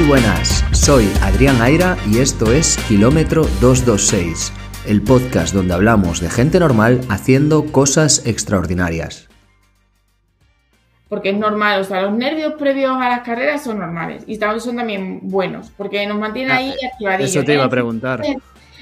Muy buenas, soy Adrián Aira y esto es Kilómetro 226, el podcast donde hablamos de gente normal haciendo cosas extraordinarias. Porque es normal, o sea, los nervios previos a las carreras son normales y son también buenos, porque nos mantienen ahí Ah, activadillos. Eso te iba a El- preguntar.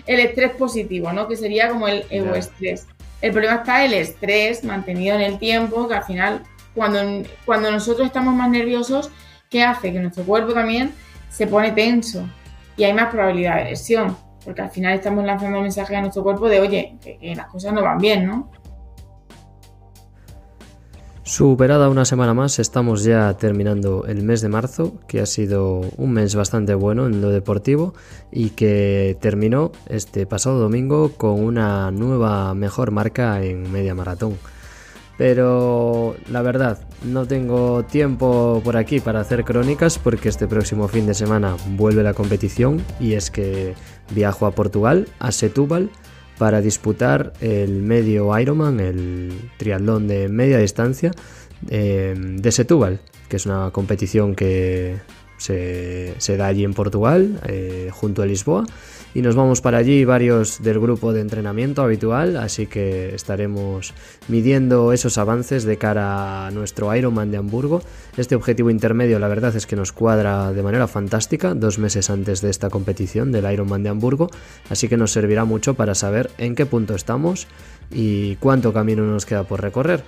El estrés positivo, ¿no? Que sería como el estrés. El problema está el estrés mantenido en el tiempo, que al final, cuando, cuando nosotros estamos más nerviosos, ¿qué hace? Que nuestro cuerpo también se pone tenso y hay más probabilidad de lesión, porque al final estamos lanzando mensajes a nuestro cuerpo de, oye, que, que las cosas no van bien, ¿no? Superada una semana más, estamos ya terminando el mes de marzo, que ha sido un mes bastante bueno en lo deportivo y que terminó este pasado domingo con una nueva mejor marca en media maratón. Pero la verdad, no tengo tiempo por aquí para hacer crónicas porque este próximo fin de semana vuelve la competición y es que viajo a Portugal, a Setúbal, para disputar el medio Ironman, el triatlón de media distancia eh, de Setúbal, que es una competición que se, se da allí en Portugal, eh, junto a Lisboa. Y nos vamos para allí varios del grupo de entrenamiento habitual, así que estaremos midiendo esos avances de cara a nuestro Ironman de Hamburgo. Este objetivo intermedio la verdad es que nos cuadra de manera fantástica, dos meses antes de esta competición del Ironman de Hamburgo, así que nos servirá mucho para saber en qué punto estamos y cuánto camino nos queda por recorrer.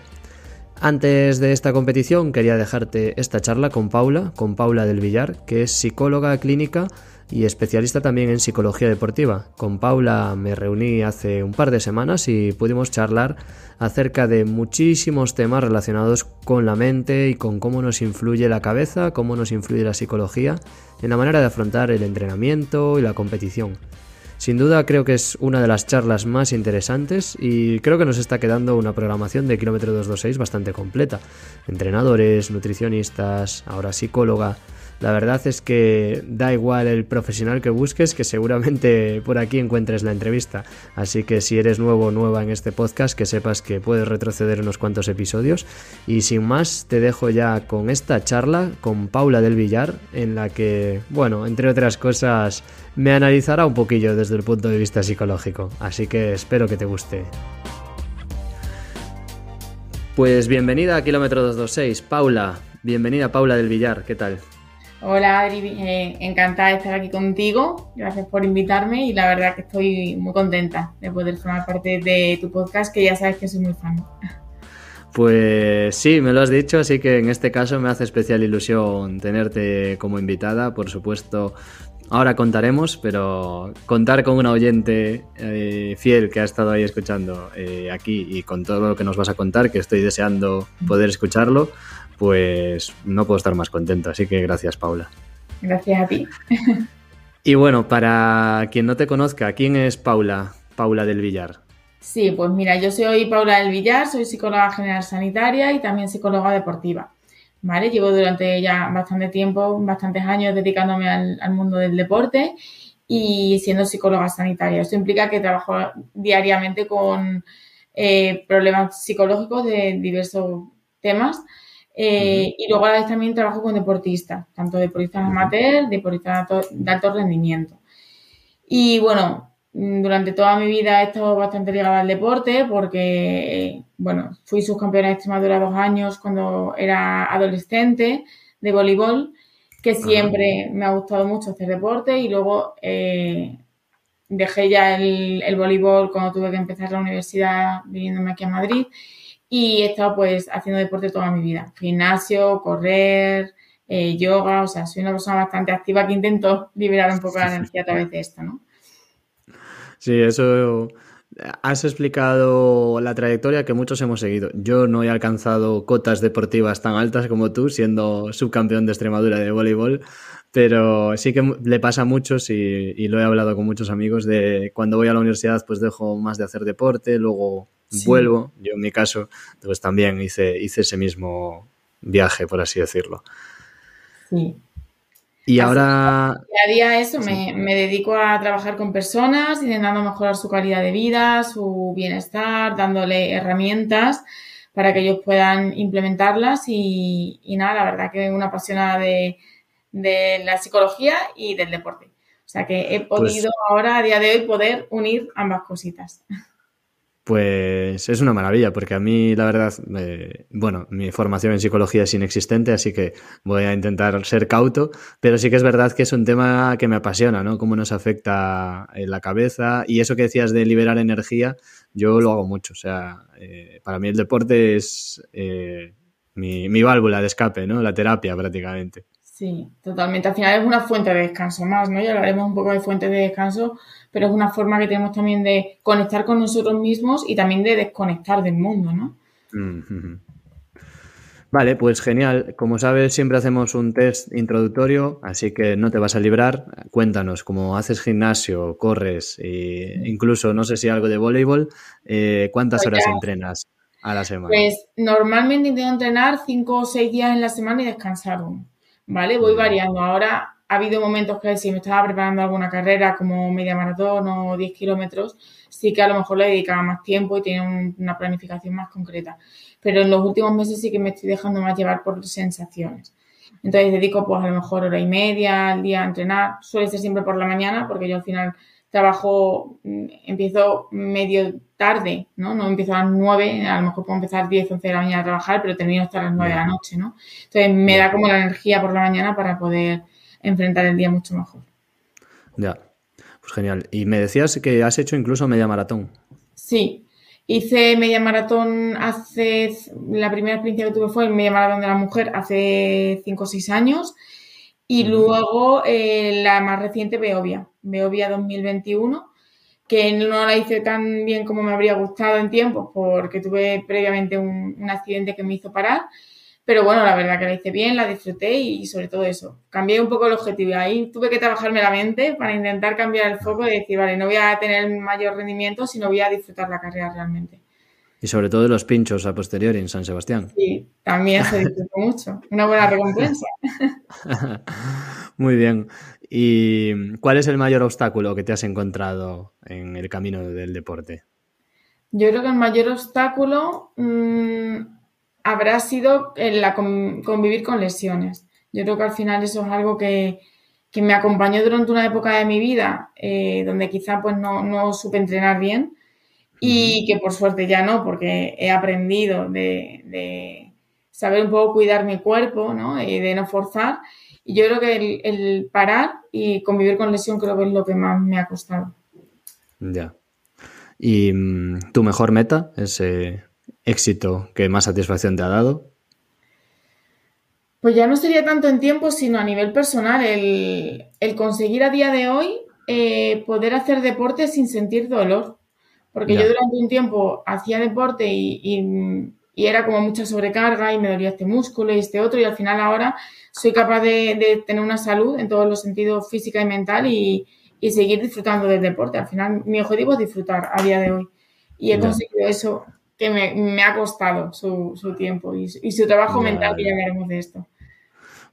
Antes de esta competición quería dejarte esta charla con Paula, con Paula del Villar, que es psicóloga clínica y especialista también en psicología deportiva. Con Paula me reuní hace un par de semanas y pudimos charlar acerca de muchísimos temas relacionados con la mente y con cómo nos influye la cabeza, cómo nos influye la psicología en la manera de afrontar el entrenamiento y la competición. Sin duda creo que es una de las charlas más interesantes y creo que nos está quedando una programación de Kilómetro 226 bastante completa. Entrenadores, nutricionistas, ahora psicóloga. La verdad es que da igual el profesional que busques, que seguramente por aquí encuentres la entrevista. Así que si eres nuevo o nueva en este podcast, que sepas que puedes retroceder unos cuantos episodios. Y sin más, te dejo ya con esta charla con Paula del Villar, en la que, bueno, entre otras cosas, me analizará un poquillo desde el punto de vista psicológico. Así que espero que te guste. Pues bienvenida a Kilómetro 226, Paula. Bienvenida Paula del Villar, ¿qué tal? Hola Adri, eh, encantada de estar aquí contigo. Gracias por invitarme y la verdad que estoy muy contenta de poder formar parte de tu podcast, que ya sabes que soy muy fan. Pues sí, me lo has dicho, así que en este caso me hace especial ilusión tenerte como invitada. Por supuesto, ahora contaremos, pero contar con una oyente eh, fiel que ha estado ahí escuchando eh, aquí y con todo lo que nos vas a contar, que estoy deseando poder escucharlo, pues no puedo estar más contento. Así que gracias, Paula. Gracias a ti. Y bueno, para quien no te conozca, ¿quién es Paula? Paula del Villar. Sí, pues mira, yo soy Paula del Villar, soy psicóloga general sanitaria y también psicóloga deportiva. ¿Vale? Llevo durante ya bastante tiempo, bastantes años dedicándome al, al mundo del deporte y siendo psicóloga sanitaria. Esto implica que trabajo diariamente con eh, problemas psicológicos de diversos temas. Eh. Y luego a la vez también trabajo con deportistas, tanto deportistas amateur, deportistas de alto rendimiento. Y bueno, durante toda mi vida he estado bastante ligada al deporte porque, bueno, fui subcampeona de Extremadura dos años cuando era adolescente de voleibol, que siempre me ha gustado mucho hacer deporte y luego eh, dejé ya el, el, voleibol cuando tuve que empezar la universidad viniéndome aquí a Madrid y he estado pues haciendo deporte toda mi vida, gimnasio, correr, eh, yoga, o sea, soy una persona bastante activa que intento liberar un poco la energía a través de esto, ¿no? Sí, eso has explicado la trayectoria que muchos hemos seguido. Yo no he alcanzado cotas deportivas tan altas como tú, siendo subcampeón de Extremadura de voleibol, pero sí que le pasa a muchos y, y, lo he hablado con muchos amigos de cuando voy a la universidad pues dejo más de hacer deporte, luego sí. vuelvo. Yo en mi caso pues también hice, hice ese mismo viaje, por así decirlo. Sí, y ahora... Día a día eso, sí. me, me, dedico a trabajar con personas, intentando mejorar su calidad de vida, su bienestar, dándole herramientas para que ellos puedan implementarlas y, y nada, la verdad que una apasionada de, de la psicología y del deporte. O sea que he pues podido ahora, a día de hoy, poder unir ambas cositas. Pues es una maravilla, porque a mí, la verdad, bueno, mi formación en psicología es inexistente, así que voy a intentar ser cauto, pero sí que es verdad que es un tema que me apasiona, ¿no? Cómo nos afecta en la cabeza y eso que decías de liberar energía, yo lo hago mucho, o sea, eh, para mí el deporte es eh, mi válvula de escape, ¿no? La terapia prácticamente. Sí, totalmente. Al final es una fuente de descanso más, ¿no? Ya hablaremos un poco de fuente de descanso, pero es una forma que tenemos también de conectar con nosotros mismos y también de desconectar del mundo, ¿no? Vale, pues genial. Como sabes, siempre hacemos un test introductorio, así que no te vas a librar. Cuéntanos, cómo haces gimnasio, corres, e incluso no sé si algo de voleibol, eh, ¿cuántas pues horas entrenas a la semana? Pues normalmente intento entrenar cinco o seis días en la semana y descansar uno. ¿Vale? Voy variando. Ahora ha habido momentos que si me estaba preparando alguna carrera como media maratón o 10 kilómetros, sí que a lo mejor le dedicaba más tiempo y tiene una planificación más concreta. Pero en los últimos meses sí que me estoy dejando más llevar por sensaciones. Entonces dedico pues a lo mejor hora y media al día a entrenar. Suele ser siempre por la mañana porque yo al final trabajo, mm, empiezo medio tarde, ¿no? No empiezo a las 9, a lo mejor puedo empezar 10, 11 de la mañana a trabajar, pero termino hasta las 9 de la noche, ¿no? Entonces me da como la energía por la mañana para poder enfrentar el día mucho mejor. Ya, pues genial. Y me decías que has hecho incluso media maratón. Sí, hice media maratón hace, la primera experiencia que tuve fue el media maratón de la mujer hace 5 o 6 años y luego eh, la más reciente, Beovia, Beovia 2021, que no la hice tan bien como me habría gustado en tiempo porque tuve previamente un, accidente que me hizo parar. Pero bueno, la verdad que la hice bien, la disfruté y, sobre todo eso. Cambié un poco el objetivo. Ahí tuve que trabajarme la mente para intentar cambiar el foco y decir, vale, no voy a tener mayor rendimiento, sino voy a disfrutar la carrera realmente. Y sobre todo los pinchos a posteriori en San Sebastián. Sí, también se disfrutó mucho. Una buena recompensa. Muy bien. ¿Y cuál es el mayor obstáculo que te has encontrado en el camino del deporte? Yo creo que el mayor obstáculo mm, habrá sido la convivir con lesiones. Yo creo que al final eso es algo que, me acompañó durante una época de mi vida eh, donde quizá pues no, no supe entrenar bien y que por suerte ya no, porque he aprendido de, saber un poco cuidar mi cuerpo, ¿no? Y de no forzar. Y yo creo que el, parar y convivir con lesión creo que es lo que más me ha costado. Ya. ¿Y mm, tu mejor meta, ese éxito que más satisfacción te ha dado? Pues ya no sería tanto en tiempo, sino a nivel personal, el, conseguir a día de hoy eh, poder hacer deporte sin sentir dolor. Porque yo durante un tiempo hacía deporte y, era como mucha sobrecarga y me dolía este músculo y este otro y al final ahora soy capaz de, tener una salud en todos los sentidos física y mental y, seguir disfrutando del deporte. Al final mi objetivo es disfrutar a día de hoy y he conseguido eso que me, ha costado su, tiempo y, su trabajo mental, que ya veremos de esto.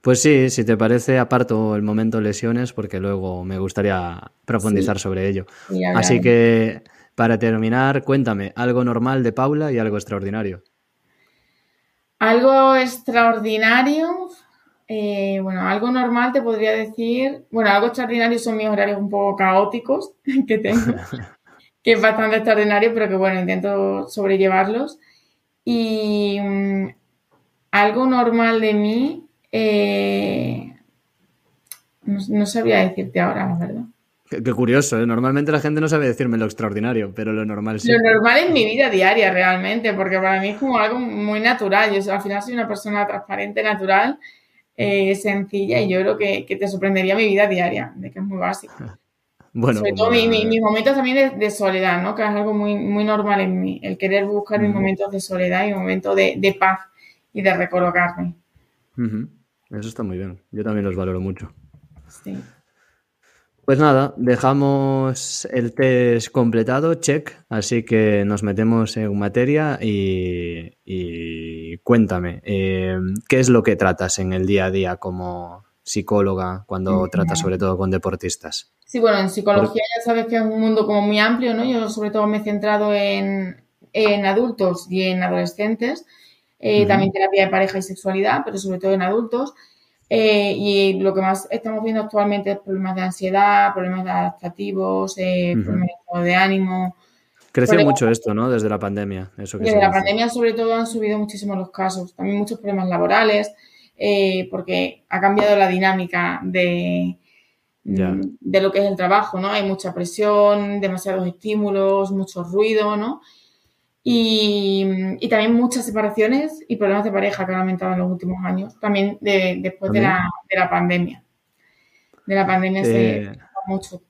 Pues sí, si te parece, aparto el momento lesiones porque luego me gustaría profundizar sobre ello. Así que para terminar, cuéntame, algo normal de Paula y algo extraordinario. Algo extraordinario, eh, bueno, algo normal te podría decir, bueno, algo extraordinario son mis horarios un poco caóticos que tengo, que es bastante extraordinario, pero que bueno, intento sobrellevarlos. Y mm, algo normal de mí, eh, no sabría decirte ahora, la verdad. Qué, curioso, ¿eh? Normalmente la gente no sabe decirme lo extraordinario, pero lo normal sí. Lo normal es mi vida diaria realmente, porque para mí es como algo muy natural. Yo al final soy una persona transparente, natural, eh, sencilla, y yo creo que, te sorprendería mi vida diaria, de que es muy básico. Bueno, Sobre todo mis momentos también de, soledad, ¿no? Que es algo muy, muy normal en mí, el querer buscar mis momentos de soledad y momentos de, de paz y de recolocarme. Eso está muy bien. Yo también los valoro mucho. Sí. Pues nada, dejamos el test completado, check, así que nos metemos en materia y, cuéntame, eh, ¿qué es lo que tratas en el día a día como psicóloga cuando tratas sobre todo con deportistas? Sí, bueno, en psicología ya sabes que es un mundo como muy amplio, ¿no? Yo sobre todo me he centrado en, adultos y en adolescentes, eh, también terapia de pareja y sexualidad, pero sobre todo en adultos. Eh, y lo que más estamos viendo actualmente es problemas de ansiedad, problemas adaptativos, eh, problemas de ánimo. Creció mucho esto, ¿no? Desde la pandemia. Eso desde la pandemia, sobre todo, han subido muchísimo los casos. También muchos problemas laborales, eh, porque ha cambiado la dinámica de, de lo que es el trabajo, ¿no? Hay mucha presión, demasiados estímulos, mucho ruido, ¿no? Y, también muchas separaciones y problemas de pareja que han aumentado en los últimos años, también después de la, de la, pandemia. De la pandemia se eh, mucho.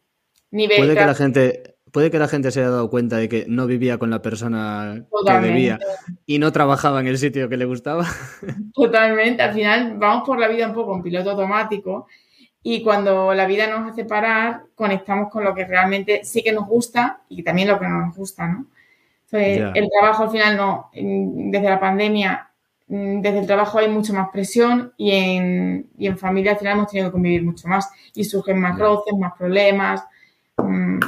puede que la gente puede que la gente se haya dado cuenta de que no vivía con la persona que debía y no trabajaba en el sitio que le gustaba. Totalmente. Al final vamos por la vida un poco en piloto automático y cuando la vida nos hace parar, conectamos con lo que realmente sí que nos gusta y también lo que no nos gusta, ¿no? El trabajo al final no, desde la pandemia, mm, desde el trabajo hay mucho más presión y en, y en familia al final hemos tenido que convivir mucho más y surgen más roces, más problemas, mm,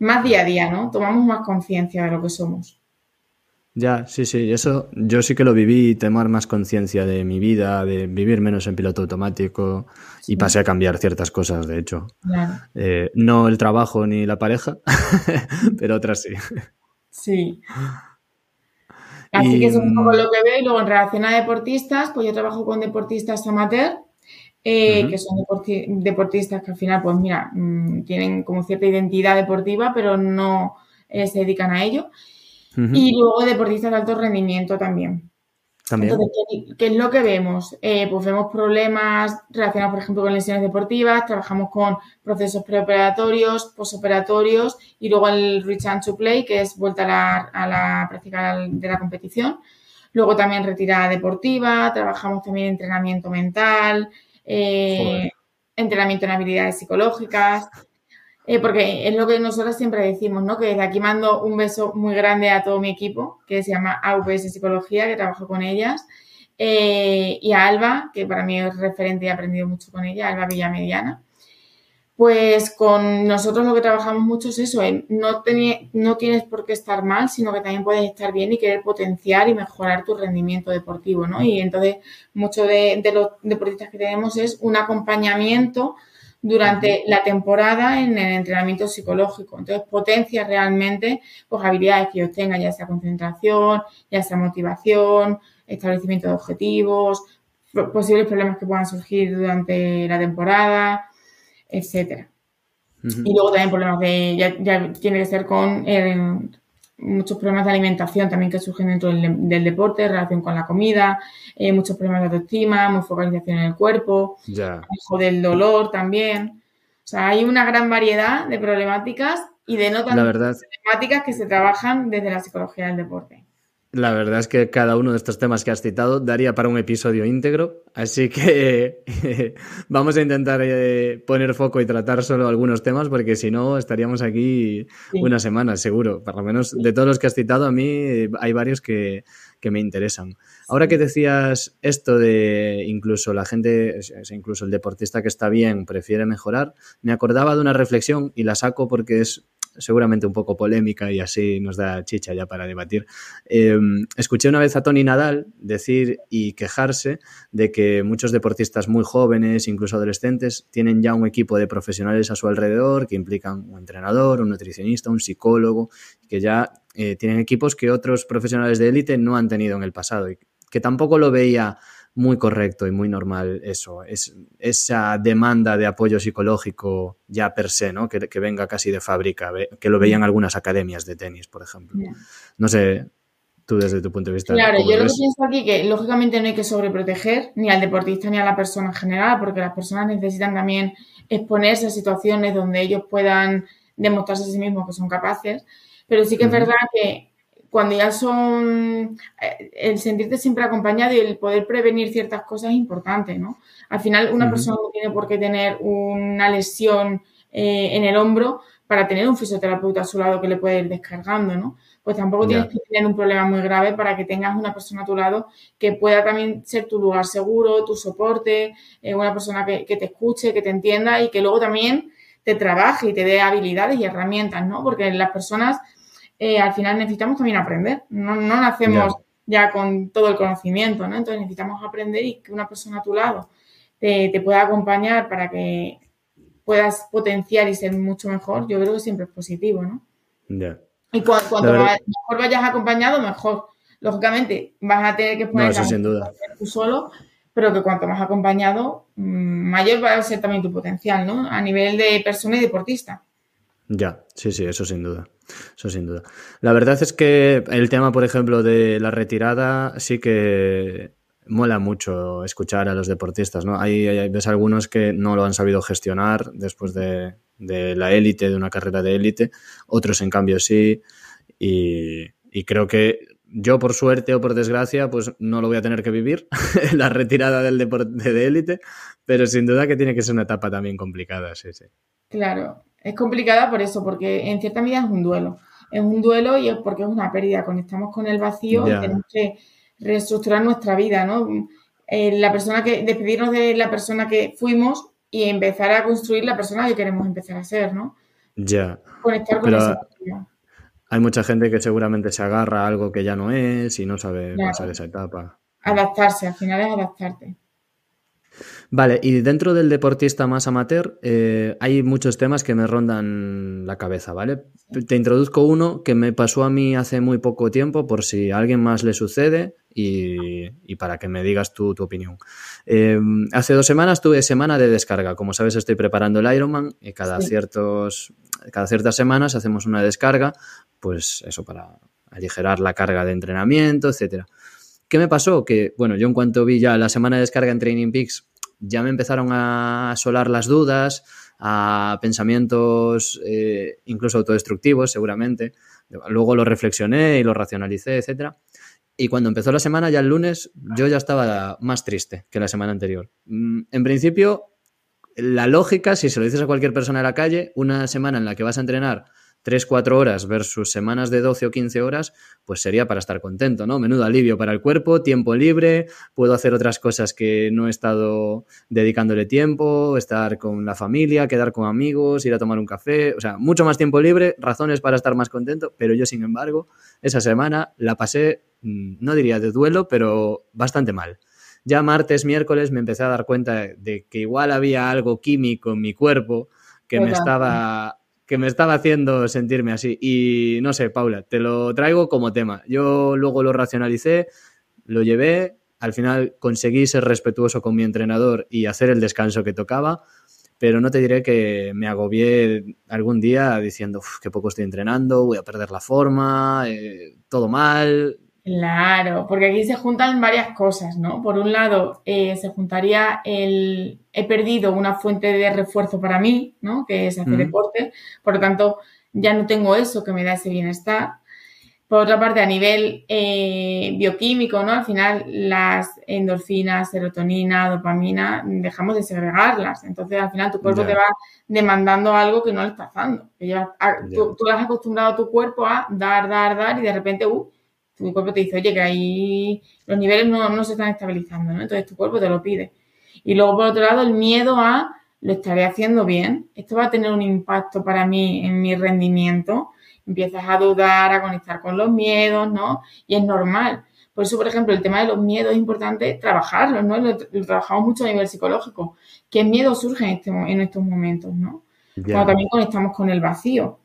más día a día, ¿no? Tomamos más conciencia de lo que somos. Ya, sí, sí, eso yo sí que lo viví, tomar más conciencia de mi vida, de vivir menos en piloto automático y pasé a cambiar ciertas cosas, de hecho. Eh, no el trabajo ni la pareja, pero otras sí. Sí. Así que eso es un poco lo que veo. Y luego en relación a deportistas, pues yo trabajo con deportistas amateur, eh, que son deportistas que al final, pues mira, mm, tienen como cierta identidad deportiva, pero no eh, se dedican a ello. Y luego deportistas de alto rendimiento también. Entonces, ¿qué, es lo que vemos? Eh, pues vemos problemas relacionados, por ejemplo, con lesiones deportivas, trabajamos con procesos preoperatorios, posoperatorios y luego el return to play, que es vuelta a la, a la práctica de la competición. Luego también retirada deportiva, trabajamos también entrenamiento mental, eh, entrenamiento en habilidades psicológicas. Eh, porque es lo que nosotros siempre decimos, ¿no? Que desde aquí mando un beso muy grande a todo mi equipo, que se llama AVS Psicología, que trabajo con ellas, eh, y a Alba, que para mí es referente y he aprendido mucho con ella, Alba Villamediana. Pues con nosotros lo que trabajamos mucho es eso, no, no tienes por qué estar mal, sino que también puedes estar bien y querer potenciar y mejorar tu rendimiento deportivo, ¿no? Y entonces, mucho de, de los deportistas que tenemos es un acompañamiento durante la temporada en el entrenamiento psicológico. Entonces, potencia realmente pues, habilidades que ellos tengan, ya sea concentración, ya sea motivación, establecimiento de objetivos, posibles problemas que puedan surgir durante la temporada, etcétera. Y luego también problemas de, ya, tiene que ser con muchos problemas de alimentación también que surgen dentro del, deporte, relación con la comida, eh, muchos problemas de autoestima, muy focalización en el cuerpo, manejo del dolor también. O sea, hay una gran variedad de problemáticas y de no tan problemáticas que se trabajan desde la psicología del deporte. La verdad es que cada uno de estos temas que has citado daría para un episodio íntegro, así que vamos a intentar eh, poner foco y tratar solo algunos temas porque si no estaríamos aquí una semana seguro. Por lo menos de todos los que has citado a mí hay varios que, que me interesan. Ahora que decías esto de incluso la gente, incluso el deportista que está bien prefiere mejorar, me acordaba de una reflexión y la saco porque es seguramente un poco polémica y así nos da chicha ya para debatir. Em, escuché una vez a Tony Nadal decir y quejarse de que muchos deportistas muy jóvenes, incluso adolescentes, tienen ya un equipo de profesionales a su alrededor que implican un entrenador, un nutricionista, un psicólogo, que ya eh, tienen equipos que otros profesionales de élite no han tenido en el pasado y que tampoco lo veía muy correcto y muy normal eso, es esa demanda de apoyo psicológico ya per se, ¿no? Que, venga casi de fábrica, que lo veían algunas academias de tenis, por ejemplo. No sé, tú desde tu punto de vista. Claro, yo lo que pienso aquí que lógicamente no hay que sobreproteger ni al deportista ni a la persona en general, porque las personas necesitan también exponerse a situaciones donde ellos puedan demostrarse a sí mismos que son capaces, pero sí que es verdad que cuando ya son, eh, el sentirte siempre acompañado y el poder prevenir ciertas cosas es importante, ¿no? Al final una persona no tiene por qué tener una lesión eh, en el hombro para tener un fisioterapeuta a su lado que le puede ir descargando, ¿no? Pues tampoco tienes que tener un problema muy grave para que tengas una persona a tu lado que pueda también ser tu lugar seguro, tu soporte, eh, una persona que, que te escuche, que te entienda y que luego también te trabaje y te dé habilidades y herramientas, ¿no? Porque las personas eh, al final necesitamos también aprender. No, nacemos ya con todo el conocimiento, ¿no? Entonces necesitamos aprender y que una persona a tu lado te, pueda acompañar para que puedas potenciar y ser mucho mejor, yo creo que siempre es positivo, ¿no? Ya. Y cuanto mejor vayas acompañado, mejor. Lógicamente, vas a tener que poner no, sin duda. tú solo, pero que cuanto más acompañado, mm, mayor va a ser también tu potencial, ¿no? A nivel de persona y deportista. Ya, sí, sí, eso sin duda. Eso sin duda. La verdad es que el tema, por ejemplo, de la retirada sí que mola mucho escuchar a los deportistas, ¿no? Hay, ves algunos que no lo han sabido gestionar después de, la élite, de una carrera de élite, otros en cambio sí, y, creo que yo por suerte o por desgracia, pues no lo voy a tener que vivir, la retirada del deporte de élite, pero sin duda que tiene que ser una etapa también complicada, sí, sí. Claro, es complicada por eso, porque en cierta medida es un duelo. Es un duelo y es porque es una pérdida. Conectamos con el vacío y tenemos que reestructurar nuestra vida, ¿no? Eh, la persona que, despedirnos de la persona que fuimos y empezar a construir la persona que queremos empezar a ser, ¿no? Ya. Conectar con esa Hay mucha gente que seguramente se agarra a algo que ya no es y no sabe pasar esa etapa. Adaptarse, al final es adaptarte. Vale, y dentro del deportista más amateur eh, hay muchos temas que me rondan la cabeza, ¿vale? Te introduzco uno que me pasó a mí hace muy poco tiempo por si a alguien más le sucede y, para que me digas tu, tu opinión. Eh, hace dos semanas tuve semana de descarga. Como sabes, estoy preparando el Ironman y cada, ciertos, cada ciertas semanas hacemos una descarga, pues eso para aligerar la carga de entrenamiento, etcétera. ¿Qué me pasó? Que, bueno, yo en cuanto vi ya la semana de descarga en Training Peaks, ya me empezaron a asolar las dudas, a pensamientos eh, incluso autodestructivos, seguramente. Luego lo reflexioné y lo racionalicé, etcétera. Y cuando empezó la semana, ya el lunes, yo ya estaba más triste que la semana anterior. Mm, en principio, la lógica, si se lo dices a cualquier persona en la calle, una semana en la que vas a entrenar 3-4 horas versus semanas de 12 o 15 horas, pues sería para estar contento, ¿no? Menudo alivio para el cuerpo, tiempo libre, puedo hacer otras cosas que no he estado dedicándole tiempo, estar con la familia, quedar con amigos, ir a tomar un café, o sea, mucho más tiempo libre, razones para estar más contento, pero yo, sin embargo, esa semana la pasé, mm, no diría de duelo, pero bastante mal. Ya martes, miércoles me empecé a dar cuenta de que igual había algo químico en mi cuerpo que me estaba que me estaba haciendo sentirme así. Y no sé, Paula, te lo traigo como tema. Yo luego lo racionalicé, lo llevé, al final conseguí ser respetuoso con mi entrenador y hacer el descanso que tocaba, pero no te diré que me agobié algún día diciendo que poco estoy entrenando, voy a perder la forma, eh, todo mal, Claro, porque aquí se juntan varias cosas, ¿no? Por un lado, eh, se juntaría el he perdido una fuente de refuerzo para mí, ¿no? Que es hacer deporte, por lo tanto, ya no tengo eso que me da ese bienestar. Por otra parte, a nivel eh, bioquímico, ¿no? Al final, las endorfinas, serotonina, dopamina, dejamos de segregarlas. Entonces, al final, tu cuerpo te va demandando algo que no le estás dando. tú, tú, has acostumbrado a tu cuerpo a dar, dar, dar y de repente, uh, tu cuerpo te dice, oye, que ahí los niveles no, se están estabilizando, ¿no? Entonces tu cuerpo te lo pide. Y luego, por otro lado, el miedo a, lo estaré haciendo bien, esto va a tener un impacto para mí en mi rendimiento. Empiezas a dudar, a conectar con los miedos, ¿no? Y es normal. Por eso, por ejemplo, el tema de los miedos es importante trabajarlo, ¿no? Lo, trabajamos mucho a nivel psicológico. ¿Qué miedo surge en, este, en estos momentos, ¿no? Cuando también conectamos con el vacío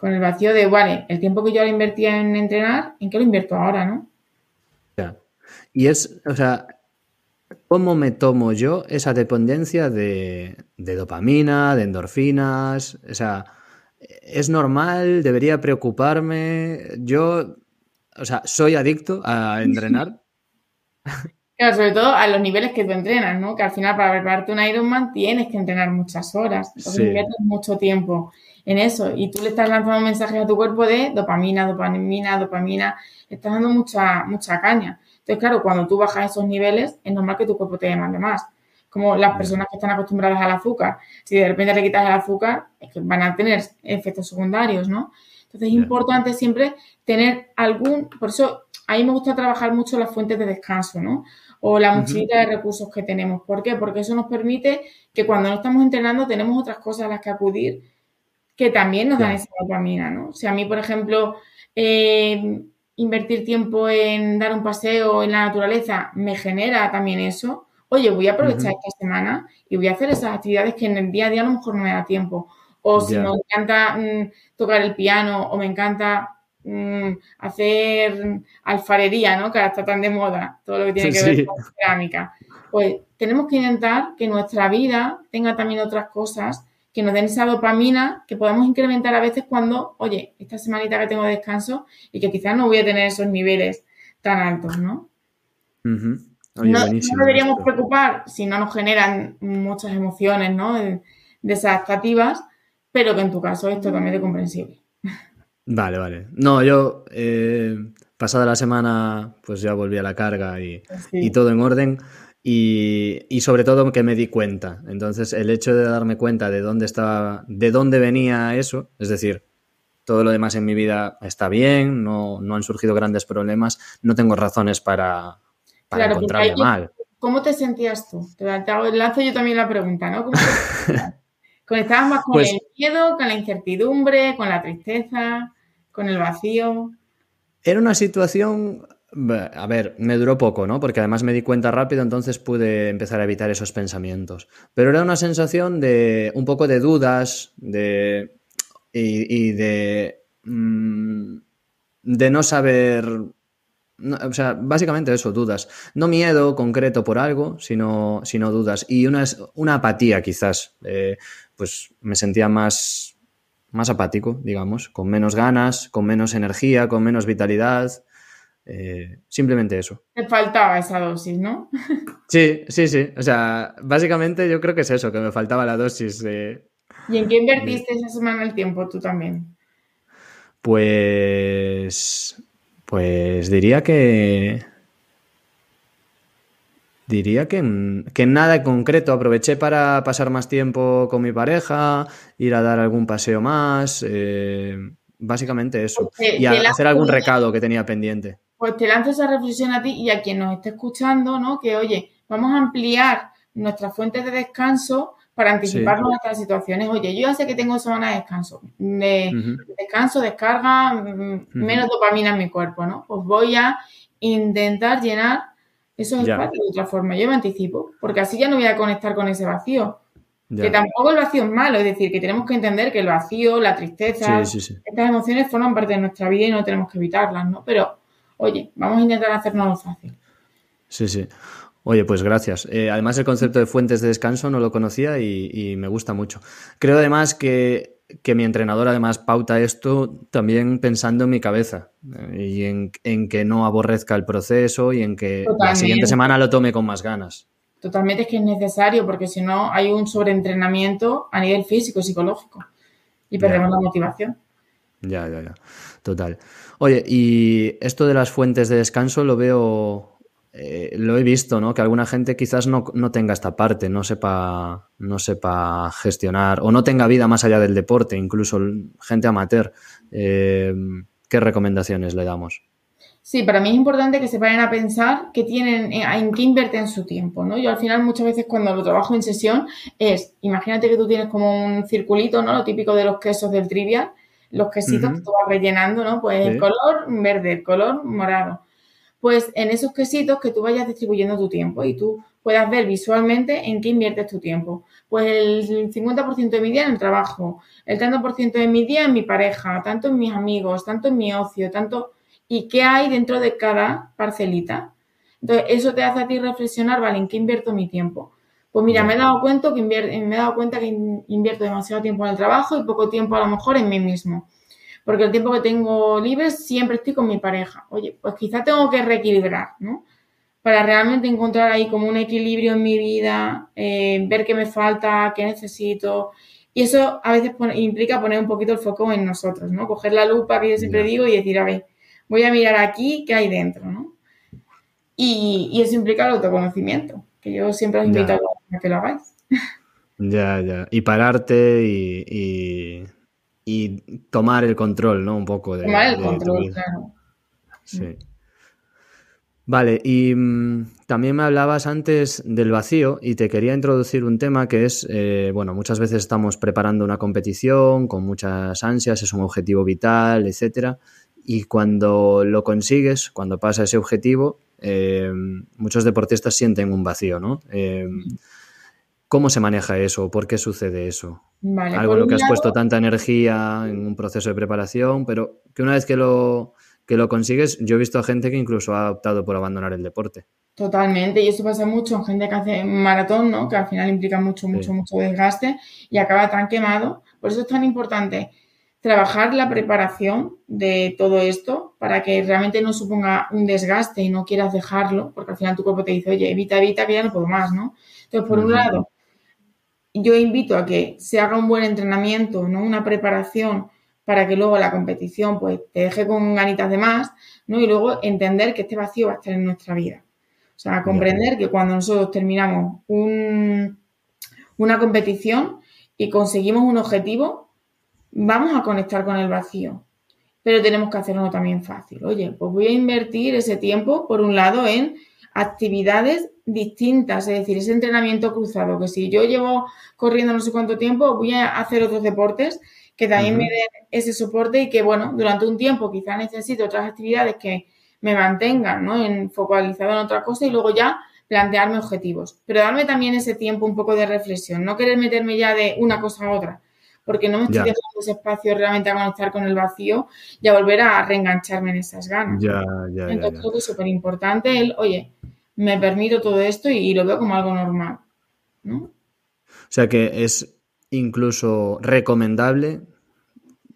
con el vacío de, vale, el tiempo que yo ahora invertía en entrenar, ¿en qué lo invierto ahora, no? Ya. Y es, o sea, ¿cómo me tomo yo esa dependencia de, dopamina, de endorfinas? O sea, ¿es normal? ¿Debería preocuparme? Yo, o sea, ¿soy adicto a entrenar? Claro, sobre todo a los niveles que tú entrenas, ¿no? Que al final para prepararte un Ironman tienes que entrenar muchas horas, entonces inviertes mucho tiempo en eso y tú le estás lanzando mensajes a tu cuerpo de dopamina, dopamina, dopamina, estás dando mucha, mucha caña. Entonces, claro, cuando tú bajas esos niveles, es normal que tu cuerpo te demande más. Como las personas que están acostumbradas al azúcar. Si de repente le quitas el azúcar, es que van a tener efectos secundarios, ¿no? Entonces es importante siempre tener algún, por eso a mí me gusta trabajar mucho las fuentes de descanso, ¿no? O la mochila de recursos que tenemos. ¿Por qué? Porque eso nos permite que cuando no estamos entrenando tenemos otras cosas a las que acudir que también nos dan esa dopamina, ¿no? O sea, a mí, por ejemplo, eh, invertir tiempo en dar un paseo en la naturaleza me genera también eso, oye, voy a aprovechar esta semana y voy a hacer esas actividades que en el día a día a lo mejor no me da tiempo. O si me encanta mm, tocar el piano o me encanta mm, hacer alfarería, ¿no? Que ahora está tan de moda, todo lo que tiene que ver con cerámica. Pues tenemos que intentar que nuestra vida tenga también otras cosas que nos den esa dopamina que podamos incrementar a veces cuando, oye, esta semanita que tengo de descanso y que quizás no voy a tener esos niveles tan altos, ¿no? no, deberíamos preocupar si no nos generan muchas emociones, ¿no? Desadaptativas, pero que en tu caso es totalmente comprensible. Vale, vale. No, yo eh, pasada la semana pues ya volví a la carga y, y todo en orden. Y, y, sobre todo que me di cuenta. Entonces, el hecho de darme cuenta de dónde estaba, de dónde venía eso, es decir, todo lo demás en mi vida está bien, no, no han surgido grandes problemas, no tengo razones para, para encontrarme mal. ¿Cómo te sentías tú? Te, lanzo yo también la pregunta, ¿no? ¿Cómo ¿Conectabas más con pues el miedo, con la incertidumbre, con la tristeza, con el vacío? Era una situación a ver, me duró poco, ¿no? Porque además me di cuenta rápido, entonces pude empezar a evitar esos pensamientos. Pero era una sensación de un poco de dudas, de. y, de. Mm, de no saber. o sea, básicamente eso, dudas. No miedo concreto por algo, sino, sino dudas. Y una, una apatía, quizás. Eh, pues me sentía más, más apático, digamos, con menos ganas, con menos energía, con menos vitalidad. Eh, simplemente eso. Te faltaba esa dosis, ¿no? sí, sí, sí. O sea, básicamente yo creo que es eso, que me faltaba la dosis. ¿Y en qué invertiste esa semana el tiempo tú también? Pues. Pues diría que. Diría que, que nada en concreto. Aproveché para pasar más tiempo con mi pareja, ir a dar algún paseo más. Eh, básicamente eso. y hacer algún recado que tenía pendiente pues te lanzo esa reflexión a ti y a quien nos esté escuchando, ¿no? Que, oye, vamos a ampliar nuestras fuentes de descanso para anticiparnos a estas situaciones. Oye, yo ya sé que tengo semana de descanso, de descanso, descarga, mm, menos dopamina en mi cuerpo, ¿no? Pues voy a intentar llenar esos espacios de otra forma. Yo me anticipo, porque así ya no voy a conectar con ese vacío. Que tampoco el vacío es malo, es decir, que tenemos que entender que el vacío, la tristeza, estas emociones forman parte de nuestra vida y no tenemos que evitarlas, ¿no? Pero oye, vamos a intentar hacernos fácil. Sí, sí. Oye, pues gracias. Eh, además, el concepto de fuentes de descanso no lo conocía y, me gusta mucho. Creo además que, mi entrenador además pauta esto también pensando en mi cabeza eh, y en, que no aborrezca el proceso y en que la siguiente semana lo tome con más ganas. Totalmente es que es necesario porque si no hay un sobreentrenamiento a nivel físico y psicológico y perdemos la motivación. Ya, ya, ya. Total. Oye, y esto de las fuentes de descanso lo veo, eh, lo he visto, ¿no? Que alguna gente quizás no, tenga esta parte, no sepa, no sepa gestionar o no tenga vida más allá del deporte, incluso gente amateur. Eh, ¿Qué recomendaciones le damos? Sí, para mí es importante que se vayan a pensar que tienen, eh, en qué en su tiempo, ¿no? Yo al final muchas veces cuando lo trabajo en sesión es, imagínate que tú tienes como un circulito, ¿no? Lo típico de los quesos del trivial los quesitos que tú vas rellenando, ¿no? Pues el color verde, el color morado. Pues en esos quesitos que tú vayas distribuyendo tu tiempo y tú puedas ver visualmente en qué inviertes tu tiempo. Pues el 50% de mi día en el trabajo, el tanto por ciento de mi día en mi pareja, tanto en mis amigos, tanto en mi ocio, tanto... ¿Y qué hay dentro de cada parcelita? Entonces, eso te hace a ti reflexionar, vale, ¿en qué invierto mi tiempo? Pues mira, me he dado cuenta que me he dado cuenta que invierto demasiado tiempo en el trabajo y poco tiempo a lo mejor en mí mismo. Porque el tiempo que tengo libre siempre estoy con mi pareja. Oye, pues quizá tengo que reequilibrar, ¿no? Para realmente encontrar ahí como un equilibrio en mi vida, eh, ver qué me falta, qué necesito. Y eso a veces implica poner un poquito el foco en nosotros, ¿no? Coger la lupa, que yo siempre digo, y decir, a ver, voy a mirar aquí qué hay dentro, ¿no? Y, y eso implica el autoconocimiento, que yo siempre os invito a que lo hagáis. Ya, ya. Y pararte y, y, tomar el control, ¿no? Un poco de. Tomar el control, claro. Sí. Vale, y mm, también me hablabas antes del vacío y te quería introducir un tema que es, eh, bueno, muchas veces estamos preparando una competición con muchas ansias, es un objetivo vital, etcétera, y cuando lo consigues, cuando pasa ese objetivo, eh, muchos deportistas sienten un vacío, ¿no? Eh, ¿Cómo se maneja eso? ¿Por qué sucede eso? Algo en lo que has puesto tanta energía en un proceso de preparación, pero que una vez que lo, que lo consigues, yo he visto a gente que incluso ha optado por abandonar el deporte. Totalmente, y eso pasa mucho en gente que hace maratón, ¿no? Que al final implica mucho, mucho, mucho desgaste y acaba tan quemado. Por eso es tan importante trabajar la preparación de todo esto para que realmente no suponga un desgaste y no quieras dejarlo, porque al final tu cuerpo te dice, oye, evita, evita, que ya no puedo más, ¿no? Entonces, por un lado, yo invito a que se haga un buen entrenamiento, ¿no? Una preparación para que luego la competición pues te deje con ganitas de más, ¿no? Y luego entender que este vacío va a estar en nuestra vida. O sea, comprender que cuando nosotros terminamos un, una competición y conseguimos un objetivo, vamos a conectar con el vacío, pero tenemos que hacerlo también fácil. Oye, pues voy a invertir ese tiempo, por un lado, en actividades distintas, es decir, ese entrenamiento cruzado, que si yo llevo corriendo no sé cuánto tiempo, voy a hacer otros deportes que también me den ese soporte y que, bueno, durante un tiempo quizás necesito otras actividades que me mantengan, ¿no? En, focalizado en otra cosa y luego ya plantearme objetivos. Pero darme también ese tiempo un poco de reflexión, no querer meterme ya de una cosa a otra, porque no me estoy dejando ese espacio realmente a conectar con el vacío y a volver a reengancharme en esas ganas. Ya, ya, Entonces creo que es súper importante el, oye, me permito todo esto y, lo veo como algo normal. ¿no? O sea que es incluso recomendable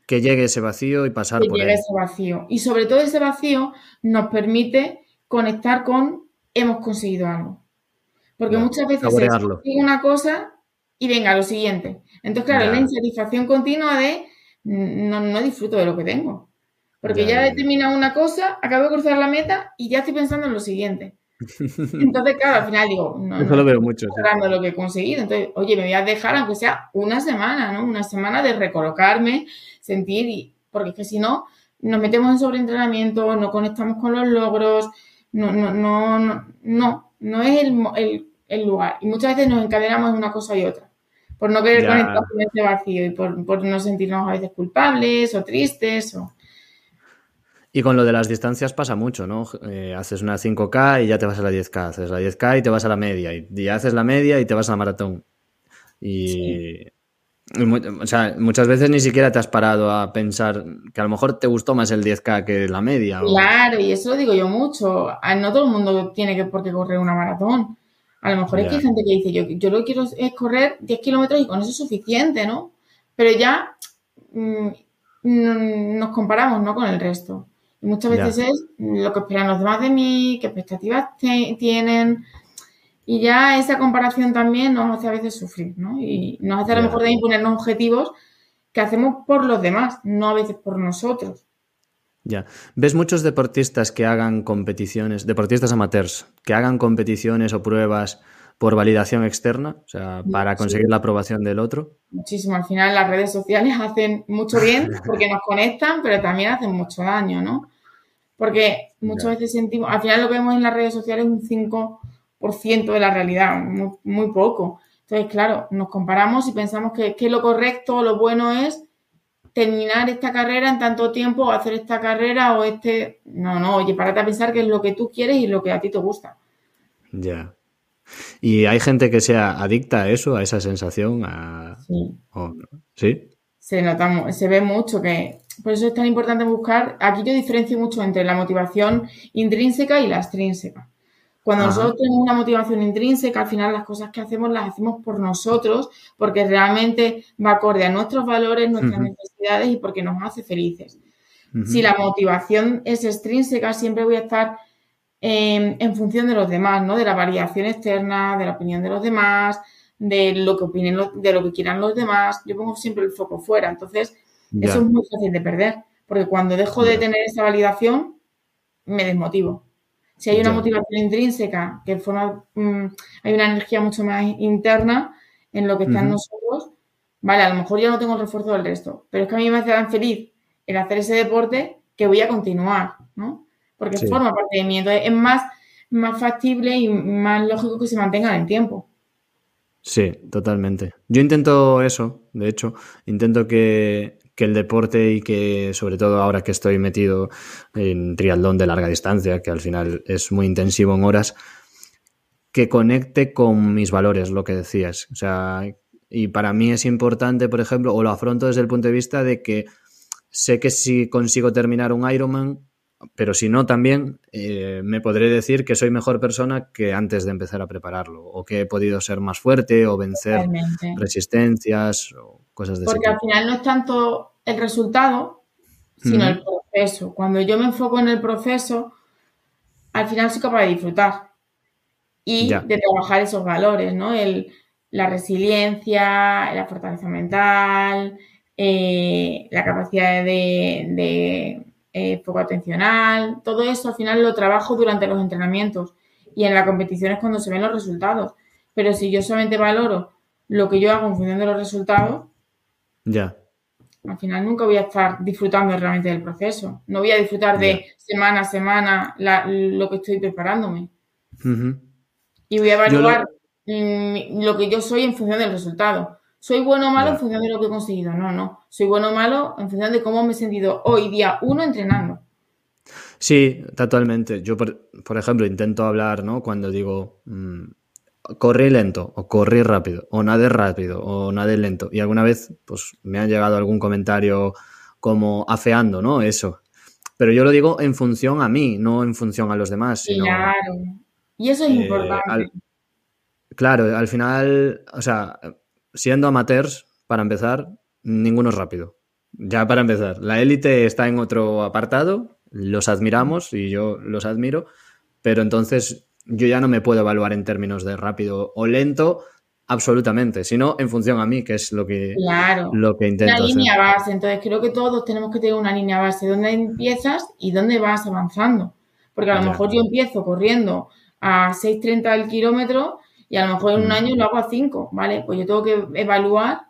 que llegue ese vacío y pasar que por llegue ese vacío. Y sobre todo ese vacío nos permite conectar con hemos conseguido algo. Porque muchas veces es una cosa y venga lo siguiente. Entonces, claro, la insatisfacción continua de no, no, disfruto de lo que tengo. Porque ya, he terminado una cosa, acabo de cruzar la meta y ya estoy pensando en lo siguiente. Entonces, claro, al final digo, no, Eso lo veo mucho. Estoy lo que he conseguido. Entonces, oye, me voy a dejar, aunque sea una semana, ¿no? Una semana de recolocarme, sentir, y, porque es que si no, nos metemos en sobreentrenamiento, no conectamos con los logros, no, no, no, no, no, no es el, el, el lugar. Y muchas veces nos encadenamos en una cosa y otra por no querer conectar con ese vacío y por, no sentirnos a veces culpables o tristes. O... Y con lo de las distancias pasa mucho, ¿no? Eh, haces una 5K y ya te vas a la 10K, haces la 10K y te vas a la media, y, haces la media y te vas a la maratón. Y, o sea, muchas veces ni siquiera te has parado a pensar que a lo mejor te gustó más el 10K que la media. Claro, y eso lo digo yo mucho. No todo el mundo tiene que por qué correr una maratón. A lo mejor es que hay gente que dice, yo, yo lo que quiero es correr 10 kilómetros y con eso es suficiente, ¿no? Pero ya mm, nos comparamos, ¿no? Con el resto. Muchas veces es lo que esperan los demás de mí, qué expectativas tienen. Y ya esa comparación también nos hace a veces sufrir, ¿no? Y nos hace a lo mejor de imponernos objetivos que hacemos por los demás, no a veces por nosotros. Ya. ¿Ves muchos deportistas que hagan competiciones, deportistas amateurs, que hagan competiciones o pruebas por validación externa, o sea, para conseguir la aprobación del otro? Muchísimo. Al final las redes sociales hacen mucho bien porque nos conectan, pero también hacen mucho daño, ¿no? Porque muchas veces sentimos, al final lo que vemos en las redes sociales es un 5% de la realidad, muy, poco. Entonces, claro, nos comparamos y pensamos que, que lo correcto, lo bueno es terminar esta carrera en tanto tiempo o hacer esta carrera o este... No, no, oye, párate a pensar que es lo que tú quieres y lo que a ti te gusta. Ya. ¿Y hay gente que sea adicta a eso, a esa sensación? Sí. ¿Sí? Se nota, se ve mucho que... Por eso es tan importante buscar... Aquí yo diferencio mucho entre la motivación intrínseca y la extrínseca. Cuando nosotros tenemos una motivación intrínseca, al final las cosas que hacemos las hacemos por nosotros, porque realmente va acorde a nuestros valores, nuestras necesidades y porque nos hace felices. Si la motivación es extrínseca, siempre voy a estar en función de los demás, ¿no? De la variación externa, de la opinión de los demás, de lo que opinen, de lo que quieran los demás. Yo pongo siempre el foco fuera. Entonces, eso es muy fácil de perder, porque cuando dejo de tener esa validación, me desmotivo. Si hay una motivación intrínseca, que forma, mm, hay una energía mucho más interna en lo que está en nosotros, vale, a lo mejor ya no tengo el refuerzo del resto, pero es que a mí me hace tan feliz el hacer ese deporte que voy a continuar, ¿no? Porque forma parte de mí. Entonces es más, más factible y más lógico que se mantenga en el tiempo. Sí, totalmente. Yo intento eso, de hecho, intento que, que el deporte y que sobre todo ahora que estoy metido en triatlón de larga distancia, que al final es muy intensivo en horas, que conecte con mis valores, lo que decías. O sea, y para mí es importante, por ejemplo, o lo afronto desde el punto de vista de que sé que si consigo terminar un Ironman, pero si no también, eh, me podré decir que soy mejor persona que antes de empezar a prepararlo, o que he podido ser más fuerte o vencer Totalmente. resistencias o cosas de ese Porque al final no es tanto el resultado, sino el proceso. Cuando yo me enfoco en el proceso, al final soy capaz de disfrutar y Ya. de trabajar esos valores, ¿no? El, la resiliencia, la fortaleza mental, eh, la capacidad de, de eh, foco atencional, todo eso al final lo trabajo durante los entrenamientos y en la competición es cuando se ven los resultados. Pero si yo solamente valoro lo que yo hago en función de los resultados, Ya, al final nunca voy a estar disfrutando realmente del proceso. No voy a disfrutar de semana a semana la- lo que estoy preparándome. Y voy a lo- evaluar mm, lo que yo soy en función del resultado. ¿Soy bueno o malo Ya. en función de lo que he conseguido? No, no. Soy bueno o malo en función de cómo me he sentido hoy, día uno, entrenando. Sí, totalmente. Yo, por, por ejemplo, intento hablar, ¿no? Cuando digo, mm, corrí lento, o corrí rápido, o nadé rápido, o nadé lento. Y alguna vez, pues, me ha llegado algún comentario como afeando, ¿no? Eso. Pero yo lo digo en función a mí, no en función a los demás, sino... Claro. Y eso es eh, importante. al- claro, al final, o sea, siendo amateurs, para empezar, ninguno es rápido. Ya para empezar, la élite está en otro apartado, los admiramos y yo los admiro, pero entonces yo ya no me puedo evaluar en términos de rápido o lento, absolutamente, sino en función a mí, que es lo que, Claro. lo que Una intento hacer. línea base. Entonces creo que todos tenemos que tener una línea base. ¿Dónde empiezas y dónde vas avanzando? Porque a lo mejor yo empiezo corriendo a 6.30 el kilómetro y a lo mejor en un Mm. año lo hago a 5, ¿vale? Pues yo tengo que evaluar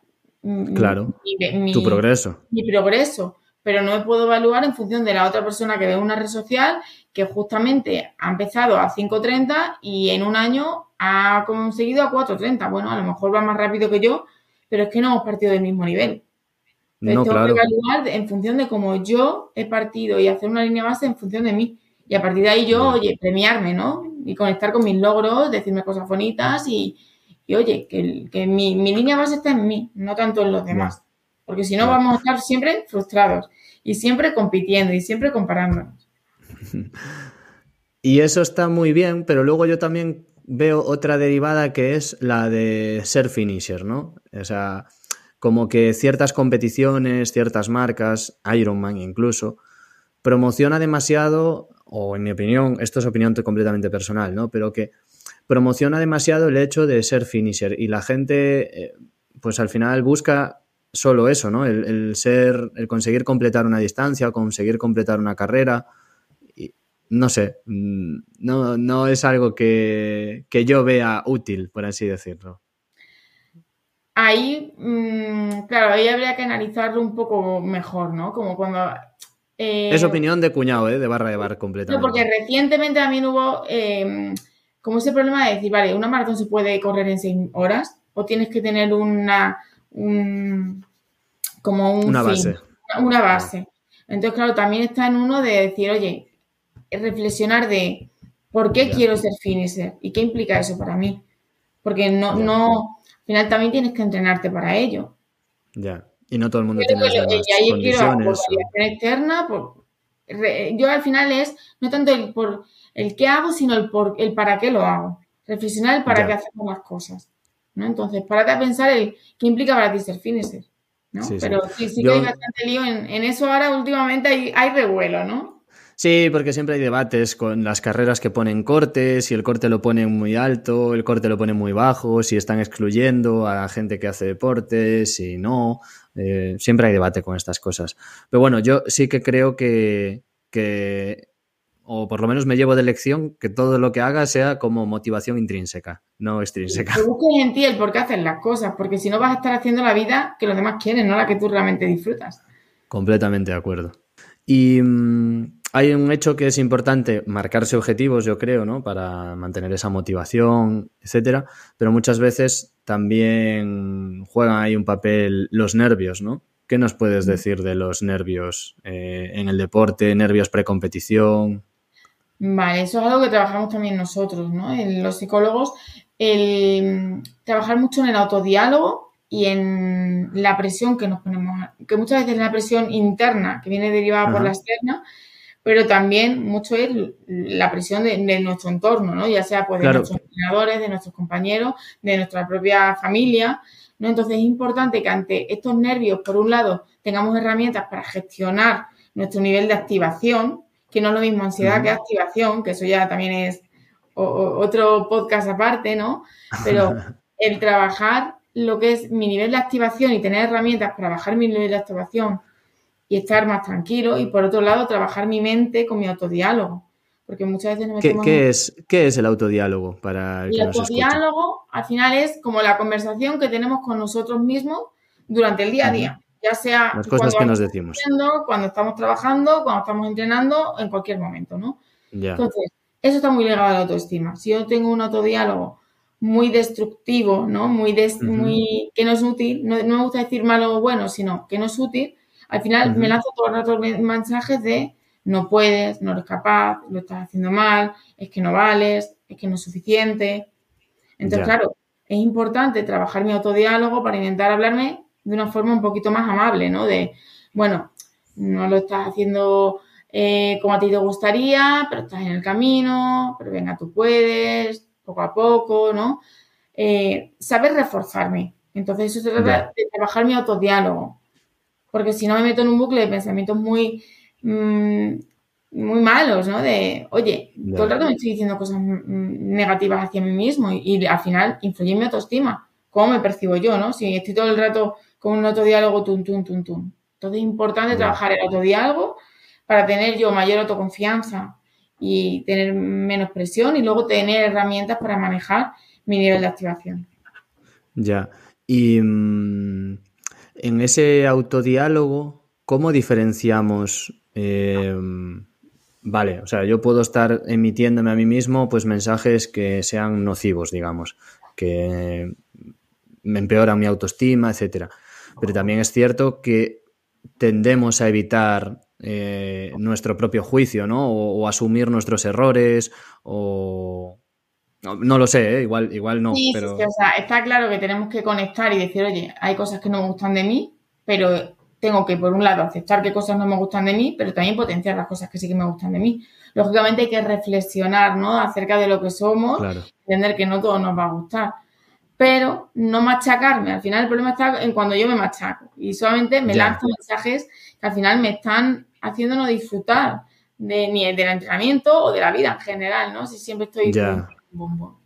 Claro, mi, mi- Tu progreso. mi progreso, pero no me puedo evaluar en función de la otra persona que ve una red social que justamente ha empezado a 5.30 y en un año ha conseguido a 4.30. Bueno, a lo mejor va más rápido que yo, pero es que no hemos partido del mismo nivel. Entonces No, tengo claro. que evaluar en función de cómo yo he partido y hacer una línea base en función de mí. Y a partir de ahí yo, oye, premiarme, ¿no? Y conectar con mis logros, decirme cosas bonitas y, y, oye, que, que mi, mi línea base está en mí, no tanto en los demás. Porque si no vamos a estar siempre frustrados y siempre compitiendo y siempre comparándonos. Y eso está muy bien, pero luego yo también veo otra derivada que es la de ser finisher, ¿no? O sea, como que ciertas competiciones, ciertas marcas, Ironman incluso, promociona demasiado, o en mi opinión, esto es opinión completamente personal, ¿no? Pero que promociona demasiado el hecho de ser finisher y la gente, eh, pues al final busca solo eso, ¿no? El, ser, el conseguir completar una distancia, conseguir completar una carrera no sé, mm, no, no es algo que, que yo vea útil, por así decirlo. Ahí, mm, claro, ahí habría que analizarlo un poco mejor, ¿no? Como cuando... eh, Es opinión de cuñado, ¿eh? De barra de bar No, completamente. porque recientemente también hubo eh, como ese problema de decir, vale, una maratón se puede correr en seis horas o tienes que tener una, un, como un Una fin, base. una- una base. Entonces, claro, también está en uno de decir, oye, reflexionar de por qué quiero ser finisher y qué implica eso para mí. Porque no, no, al final también tienes que entrenarte para ello. Ya. Y no todo el mundo tiene que las mismas y quiero condiciones. o- externa, por, re- yo al final es no tanto el por el qué hago, sino el por el para qué lo hago. Reflexionar el para qué hacemos las cosas. ¿no? Entonces, párate a pensar el qué implica para ti ser finisher. ¿no? Sí. Pero sí, sí Yo- que hay bastante lío en, en eso ahora últimamente hay, hay revuelo, ¿no? Sí, porque siempre hay debates con las carreras que ponen cortes, si el corte lo ponen muy alto, el corte lo ponen muy bajo, si están excluyendo a la gente que hace deportes, si no. Eh, siempre hay debate con estas cosas. Pero bueno, yo sí que creo que, que, o por lo menos me llevo de lección, que todo lo que haga sea como motivación intrínseca, no extrínseca. Que busques en ti el por qué haces las cosas, porque si no vas a estar haciendo la vida que los demás quieren, no la que tú realmente disfrutas. Completamente de acuerdo. Y mm, hay un hecho que es importante, marcarse objetivos, yo creo, ¿no? Para mantener esa motivación, etcétera. Pero muchas veces también juegan ahí un papel los nervios, ¿no? ¿Qué nos puedes decir de los nervios eh, en el deporte, nervios precompetición? Vale, eso es algo que trabajamos también nosotros, ¿no? los psicólogos, el trabajar mucho en el autodiálogo y en la presión que nos ponemos, que muchas veces es la presión interna que viene derivada por la externa, pero también mucho es la presión de, nuestro entorno, ¿no? Ya sea pues de nuestros entrenadores, de nuestros compañeros, de nuestra propia familia, ¿no? Entonces es importante que ante estos nervios, por un lado, tengamos herramientas para gestionar nuestro nivel de activación, que no es lo mismo ansiedad que activación, que eso ya también es otro podcast aparte, ¿no? Pero el trabajar lo que es mi nivel de activación y tener herramientas para bajar mi nivel de activación y estar más tranquilo. Y por otro lado, trabajar mi mente con mi autodiálogo. Porque muchas veces no me ¿Qué, ¿qué es, ¿Qué es el autodiálogo para el, el autodiálogo al final es como la conversación que tenemos con nosotros mismos durante el día a día. Ya sea Las cosas que nos decimos. Cuando estamos trabajando, cuando estamos entrenando, en cualquier momento, ¿no? Entonces, eso está muy ligado a la autoestima. Si yo tengo un autodiálogo muy destructivo, ¿no? Muy, muy que no es útil, no, me gusta decir malo o bueno, sino que no es útil, al final me lanzo todo el rato mensajes de no puedes, no eres capaz, lo estás haciendo mal, es que no vales, es que no es suficiente. Entonces, claro, es importante trabajar mi autodiálogo para intentar hablarme de una forma un poquito más amable, ¿no? De, bueno, no lo estás haciendo eh, como a ti te gustaría, pero estás en el camino, pero venga, tú puedes, poco a poco, ¿no? Eh, saber reforzarme. Entonces eso se trata de trabajar mi autodiálogo. Porque si no me meto en un bucle de pensamientos muy, mm, muy malos, ¿no? De, oye, todo el rato me estoy diciendo cosas negativas hacia mí mismo y, al final influye en mi autoestima. ¿Cómo me percibo yo, no? Si estoy todo el rato con un autodiálogo, tum, tum, tum, tum. Entonces es importante trabajar el autodiálogo para tener yo mayor autoconfianza y tener menos presión y luego tener herramientas para manejar mi nivel de activación. Ya. Y mm, en ese autodiálogo, ¿cómo diferenciamos? Eh, vale, o sea, yo puedo estar emitiéndome a mí mismo pues mensajes que sean nocivos, digamos, que me empeoran mi autoestima, etcétera. Pero también es cierto que tendemos a evitar eh, nuestro propio juicio, ¿no? O, asumir nuestros errores, o... No, lo sé, ¿eh? igual, igual no. Sí, pero... sí, o sea, está claro que tenemos que conectar y decir, oye, hay cosas que no me gustan de mí, pero tengo que, por un lado, aceptar qué cosas no me gustan de mí, pero también potenciar las cosas que sí que me gustan de mí. Lógicamente hay que reflexionar, ¿no? Acerca de lo que somos, entender que no todo nos va a gustar pero no machacarme. Al final el problema está en cuando yo me machaco y solamente me lanzo mensajes que al final me están haciendo no disfrutar de, ni del entrenamiento o de la vida en general, ¿no? Si siempre estoy ya.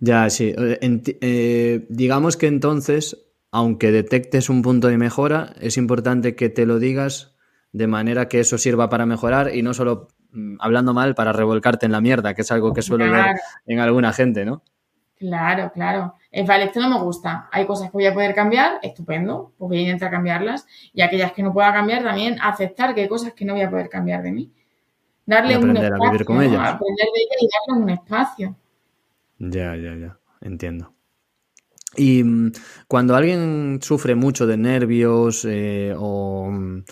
Ya, sí. Eh, digamos que entonces, aunque detectes un punto de mejora, es importante que te lo digas de manera que eso sirva para mejorar y no solo mm, hablando mal para revolcarte en la mierda, que es algo que suelo ver en alguna gente, ¿no? Claro, claro. Es vale, esto no me gusta. Hay cosas que voy a poder cambiar, estupendo, pues voy a intentar cambiarlas. Y aquellas que no pueda cambiar, también aceptar que hay cosas que no voy a poder cambiar de mí. Darle un espacio. A vivir con ellas. Aprender de ellas y darle un espacio. Ya, ya, ya. Entiendo. Y mm, cuando alguien sufre mucho de nervios eh, o mm,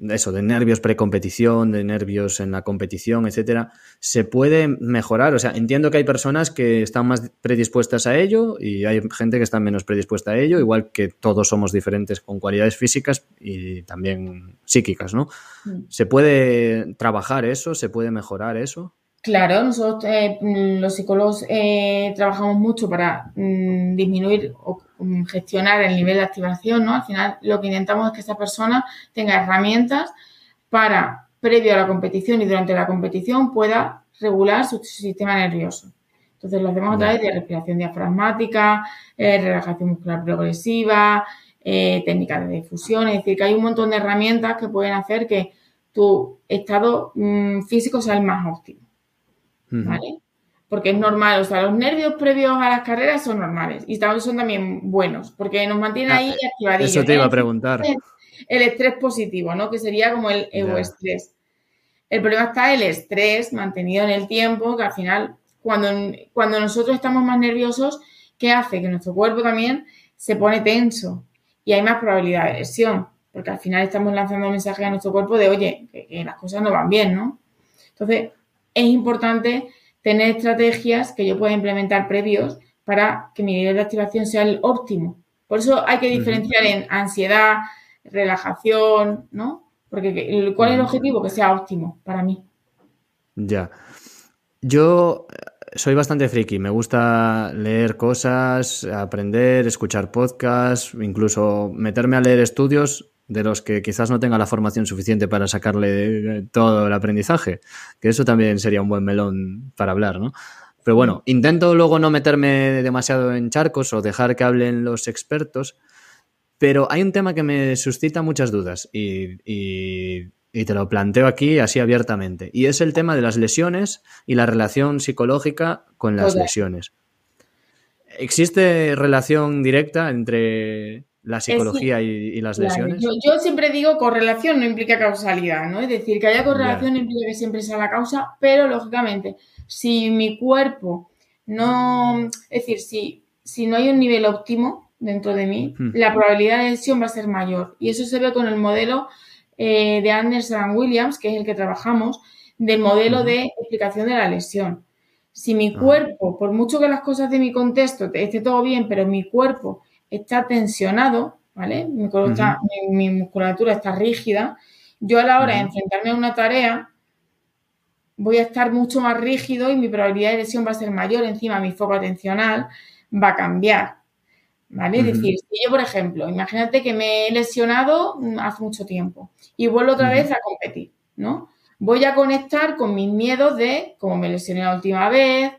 eso, de nervios precompetición, de nervios en la competición, etcétera, se puede mejorar. O sea, entiendo que hay personas que están más predispuestas a ello y hay gente que está menos predispuesta a ello, igual que todos somos diferentes con cualidades físicas y también psíquicas, ¿no? Mm. ¿Se puede trabajar eso? ¿Se puede mejorar eso? Claro, nosotros eh, mm, los psicólogos eh, trabajamos mucho para mm, disminuir o mm, gestionar el nivel de activación, ¿no? Al final lo que intentamos es que esa persona tenga herramientas para, previo a la competición y durante la competición, pueda regular su sistema nervioso. Entonces lo hacemos a través de respiración diafragmática, eh, relajación muscular progresiva, técnicas de difusión, es decir, que hay un montón de herramientas que pueden hacer que tu estado físico sea el más óptimo. ¿Vale? Porque es normal, o sea, los nervios previos a las carreras son normales y son también buenos, porque nos mantienen ahí ah, activadillos. Eso te iba a preguntar. El estrés positivo, ¿no? Que sería como el estrés. El problema está el estrés mantenido en el tiempo, que al final, cuando, cuando nosotros estamos más nerviosos, ¿qué hace? Que nuestro cuerpo también se pone tenso y hay más probabilidad de lesión, porque al final estamos lanzando mensajes a nuestro cuerpo de, oye, que, las cosas no van bien, ¿no? Entonces, es importante tener estrategias que yo pueda implementar previos para que mi nivel de activación sea el óptimo. Por eso hay que diferenciar en ansiedad, relajación, ¿no? Porque ¿cuál es el objetivo? Que sea óptimo para mí. Ya. Yo soy bastante friki, me gusta leer cosas, aprender, escuchar podcasts, incluso meterme a leer estudios de los que quizás no tenga la formación suficiente para sacarle todo el aprendizaje, que eso también sería un buen melón para hablar, ¿no? Pero bueno, intento luego no meterme demasiado en charcos o dejar que hablen los expertos, pero hay un tema que me suscita muchas dudas y, y te lo planteo aquí así abiertamente. Y es el tema de las lesiones y la relación psicológica con las lesiones. ¿Existe relación directa entre la psicología y, las lesiones? Yo, siempre digo correlación no implica causalidad, ¿no? Es decir, que haya correlación implica que siempre sea la causa, pero lógicamente, si mi cuerpo no, es decir, si, si no hay un nivel óptimo dentro de mí, hmm. la probabilidad de lesión va a ser mayor. Y eso se ve con el modelo eh, de Anderson Williams, que es el que trabajamos, del modelo de explicación de la lesión. Si mi ah. cuerpo, por mucho que las cosas de mi contexto esté todo bien, pero mi cuerpo está tensionado, ¿vale? Mi, musculatura está rígida, yo a la hora de enfrentarme a una tarea voy a estar mucho más rígido y mi probabilidad de lesión va a ser mayor, encima mi foco atencional va a cambiar. ¿Vale? Es decir, si yo, por ejemplo, imagínate que me he lesionado hace mucho tiempo y vuelvo otra vez a competir, ¿no? Voy a conectar con mis miedos de cómo me lesioné la última vez,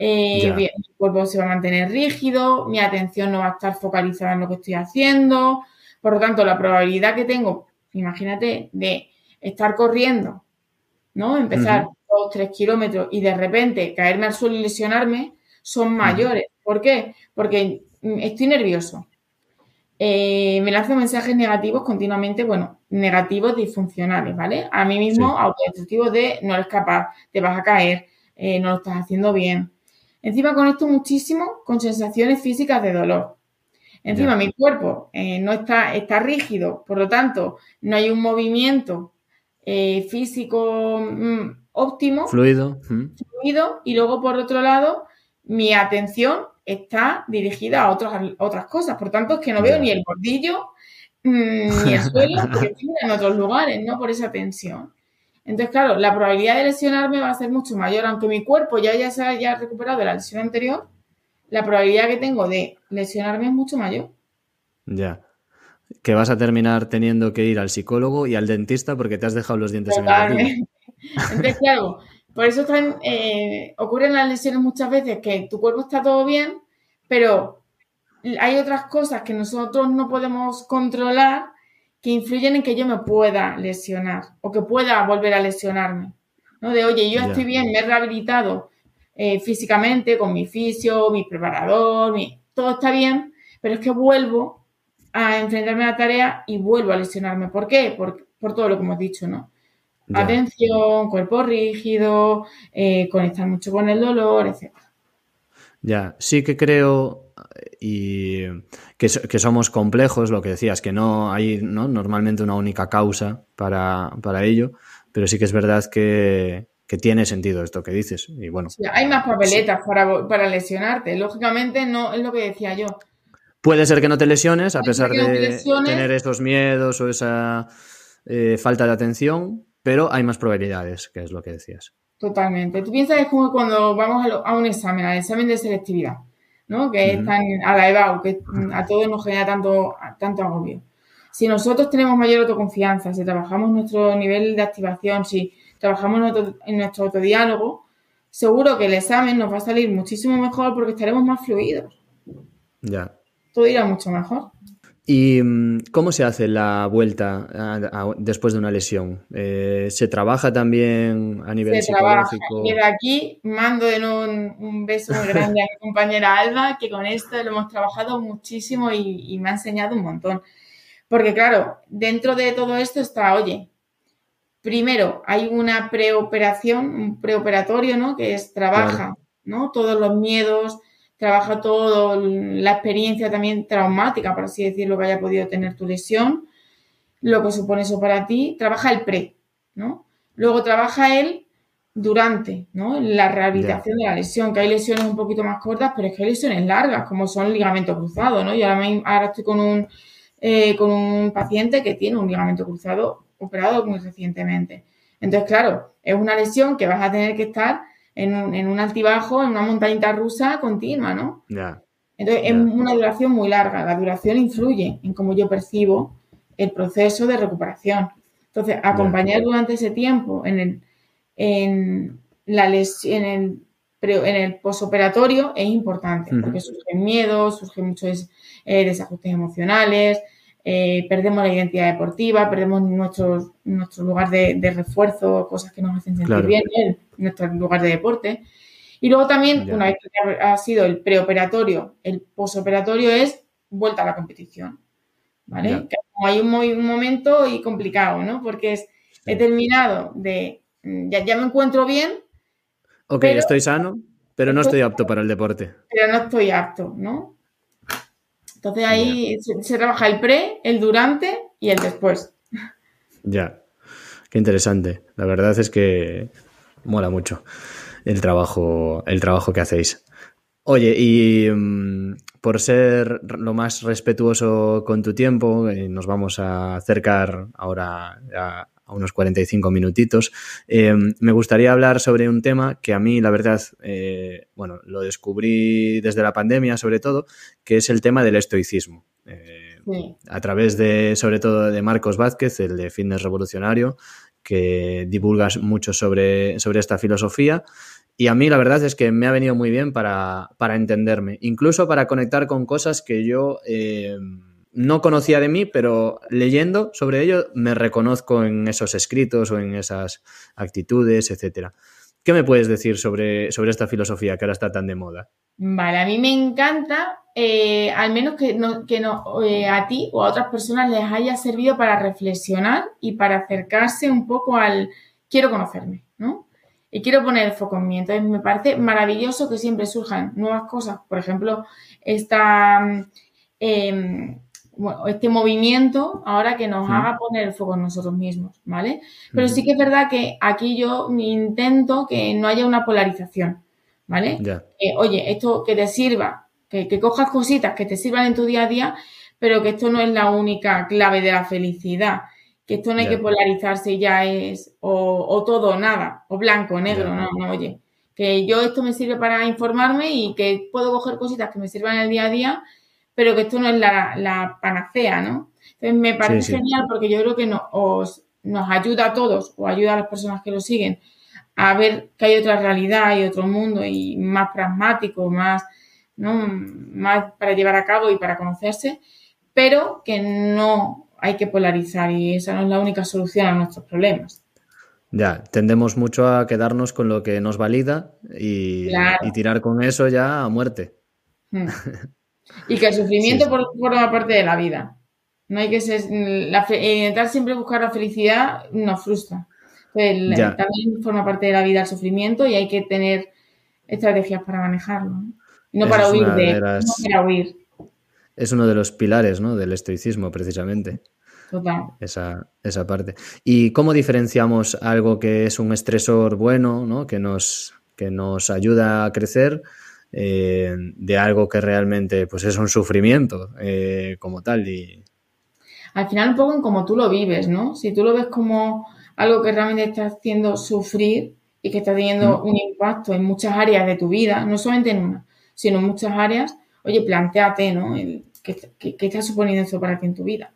eh, mi cuerpo se va a mantener rígido, mi atención no va a estar focalizada en lo que estoy haciendo, por lo tanto, la probabilidad que tengo, imagínate, de estar corriendo, ¿no? Empezar dos, tres kilómetros y de repente caerme al suelo y lesionarme son mayores. ¿Por qué? Porque Mm, estoy nervioso. Eh, me lanzo mensajes negativos continuamente, bueno, negativos disfuncionales, ¿vale? A mí mismo, sí. de no eres capaz, te vas a caer, eh, no lo estás haciendo bien. Encima conecto muchísimo con sensaciones físicas de dolor. Encima mi cuerpo eh, no está, está rígido, por lo tanto, no hay un movimiento físico mm, óptimo. Fluido. Fluido. Y luego, por otro lado, mi atención está dirigida a otras, otras cosas. Por tanto, es que no veo ni el bordillo mm, ni el suelo, porque en otros lugares, ¿no? Por esa tensión. Entonces, claro, la probabilidad de lesionarme va a ser mucho mayor, aunque mi cuerpo ya, ya se haya recuperado de la lesión anterior, la probabilidad que tengo de lesionarme es mucho mayor. Ya. Que vas a terminar teniendo que ir al psicólogo y al dentista porque te has dejado los dientes en el Entonces, claro, por eso están, eh, ocurren las lesiones muchas veces que tu cuerpo está todo bien, pero hay otras cosas que nosotros no podemos controlar que influyen en que yo me pueda lesionar o que pueda volver a lesionarme. ¿no? De, oye, yo estoy bien, me he rehabilitado eh, físicamente con mi fisio, mi preparador, todo está bien, pero es que vuelvo a enfrentarme a la tarea y vuelvo a lesionarme. ¿Por qué? Por, por todo lo que hemos dicho, ¿no? Atención, cuerpo rígido, eh, conectar mucho con el dolor, etc. Ya, sí que creo y que, somos complejos, lo que decías, que no hay ¿no? normalmente una única causa para, ello, pero sí que es verdad que, tiene sentido esto que dices. Y bueno, hay más papeletas para, lesionarte, lógicamente no es lo que decía yo. Puede ser que no te lesiones a pesar de tener estos miedos o esa eh, falta de atención, pero hay más probabilidades, que es lo que decías. Totalmente. Tú piensas que es como cuando vamos a, un examen, al examen de selectividad, ¿no? Que están a la EBAU, que a todos nos genera tanto, tanto agobio. Si nosotros tenemos mayor autoconfianza, si trabajamos nuestro nivel de activación, si trabajamos en nuestro autodiálogo, seguro que el examen nos va a salir muchísimo mejor porque estaremos más fluidos. Ya. Todo irá mucho mejor. ¿Y mm, cómo se hace la vuelta después de una lesión? Eh, ¿Se trabaja también a nivel se psicológico? Trabaja. Y de aquí mando en un, un, beso muy grande a mi compañera Alba, que con esto lo hemos trabajado muchísimo y, me ha enseñado un montón. Porque claro, dentro de todo esto está, oye, primero hay una preoperación, un preoperatorio, ¿no? Que es trabaja, ¿no? Todos los miedos, trabaja todo la experiencia también traumática, por así decirlo, que haya podido tener tu lesión, lo que supone eso para ti, trabaja el pre, ¿no? Luego trabaja el durante, ¿no? La rehabilitación de la lesión, que hay lesiones un poquito más cortas, pero es que hay lesiones largas, como son ligamento cruzado, ¿no? Yo ahora, estoy con un, eh, con un paciente que tiene un ligamento cruzado operado muy recientemente. Entonces, claro, es una lesión que vas a tener que estar en un, en un altibajo, en una montañita rusa continua, ¿no? Entonces, es una duración muy larga. La duración influye en cómo yo percibo el proceso de recuperación. Entonces, acompañar durante ese tiempo en el, en la en el, en el posoperatorio es importante, porque surgen miedos, surgen muchos eh, desajustes emocionales, eh, perdemos la identidad deportiva, perdemos nuestro, nuestro lugar de, refuerzo, cosas que nos hacen sentir bien, en nuestro lugar de deporte. Y luego también, una vez que ha sido el preoperatorio, el posoperatorio es vuelta a la competición. ¿Vale? hay un, un, momento y complicado, ¿no? Porque es, he terminado de, ya, ya me encuentro bien. Ok, estoy sano, pero no estoy apto para el deporte. Pero no estoy apto, ¿no? Entonces ahí se, trabaja el pre, el durante y el después. Ya, qué interesante. La verdad es que mola mucho el trabajo, el trabajo que hacéis. Oye, y mm, por ser lo más respetuoso con tu tiempo, eh, nos vamos a acercar ahora a, unos 45 minutitos, eh, me gustaría hablar sobre un tema que a mí, la verdad, eh, bueno, lo descubrí desde la pandemia sobre todo, que es el tema del estoicismo. A través de, sobre todo, de Marcos Vázquez, el de Fitness Revolucionario, que divulgas mucho sobre, sobre esta filosofía. Y a mí la verdad es que me ha venido muy bien para, entenderme, incluso para conectar con cosas que yo eh, no conocía de mí, pero leyendo sobre ello me reconozco en esos escritos o en esas actitudes, etcétera. ¿Qué me puedes decir sobre, sobre esta filosofía que ahora está tan de moda? Vale, a mí me encanta, eh, al menos que, no, que no, eh, a ti o a otras personas les haya servido para reflexionar y para acercarse un poco al quiero conocerme, ¿no? y quiero poner el foco en mí. Entonces, me parece maravilloso que siempre surjan nuevas cosas. Por ejemplo, esta, em, este movimiento ahora que nos haga poner el foco en nosotros mismos, ¿vale? Pero sí que es verdad que aquí yo intento que no haya una polarización, ¿vale? oye, esto que te sirva, que, que cojas cositas que te sirvan en tu día a día, pero que esto no es la única clave de la felicidad. Que esto no hay que polarizarse ya es o, todo o nada, o blanco o negro, no, no, oye, que yo esto me sirve para informarme y que puedo coger cositas que me sirvan en el día a día, pero que esto no es la, panacea, ¿no? Entonces me parece genial porque yo creo que nos, nos ayuda a todos o ayuda a las personas que lo siguen a ver que hay otra realidad y otro mundo y más pragmático, más, ¿no? más para llevar a cabo y para conocerse, pero que no hay que polarizar y esa no es la única solución a nuestros problemas. Ya, tendemos mucho a quedarnos con lo que nos valida y, tirar con eso ya a muerte. Hmm. Y que el sufrimiento forma parte de la vida. No hay que ser, intentar siempre buscar la felicidad nos frustra. también forma parte de la vida el sufrimiento y hay que tener estrategias para manejarlo. No, para huir de, no para huir es uno de los pilares ¿no? del estoicismo, precisamente. Total. Esa, esa, parte. ¿Y cómo diferenciamos algo que es un estresor bueno, ¿no? que, nos, que nos ayuda a crecer, eh, de algo que realmente pues, es un sufrimiento eh, como tal? Y... Al final, un poco en cómo tú lo vives, ¿no? Si tú lo ves como algo que realmente está haciendo sufrir y que está teniendo un impacto en muchas áreas de tu vida, no solamente en una, sino en muchas áreas, oye, planteate, ¿no? ¿Qué, está suponiendo eso para ti en tu vida?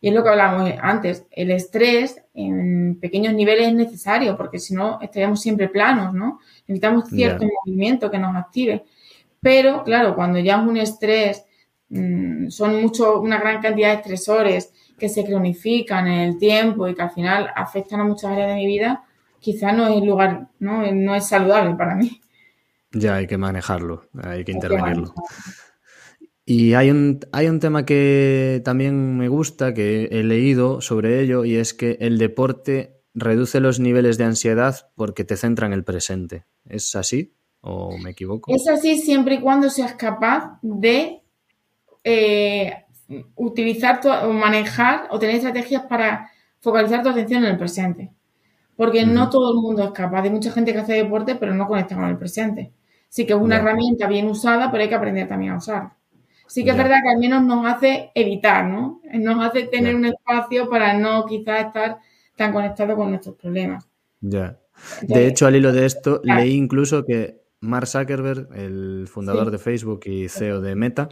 Y es lo que hablábamos antes, el estrés en pequeños niveles es necesario, porque si no estaríamos siempre planos, ¿no? Necesitamos cierto movimiento que nos active. Pero, claro, cuando ya es un estrés, mm, son mucho, una gran cantidad de estresores que se cronifican en el tiempo y que al final afectan a muchas áreas de mi vida, quizás no es el lugar, ¿no? No es saludable para mí. Ya hay que manejarlo, hay que intervenirlo. Y hay un, hay un tema que también me gusta, que he leído sobre ello, y es que el deporte reduce los niveles de ansiedad porque te centra en el presente. ¿Es así? ¿O me equivoco? Es así siempre y cuando seas capaz de eh, utilizar o manejar o tener estrategias para focalizar tu atención en el presente. Porque no todo el mundo es capaz. Hay mucha gente que hace deporte, pero no conecta con el presente. Sí que es una herramienta bien usada, pero hay que aprender también a usarla. Sí que es verdad que al menos nos hace evitar, ¿no? Nos hace tener un espacio para no quizás estar tan conectado con nuestros problemas. Ya. De hecho, al hilo de esto, leí incluso que Mark Zuckerberg, el fundador de Facebook y CEO de Meta,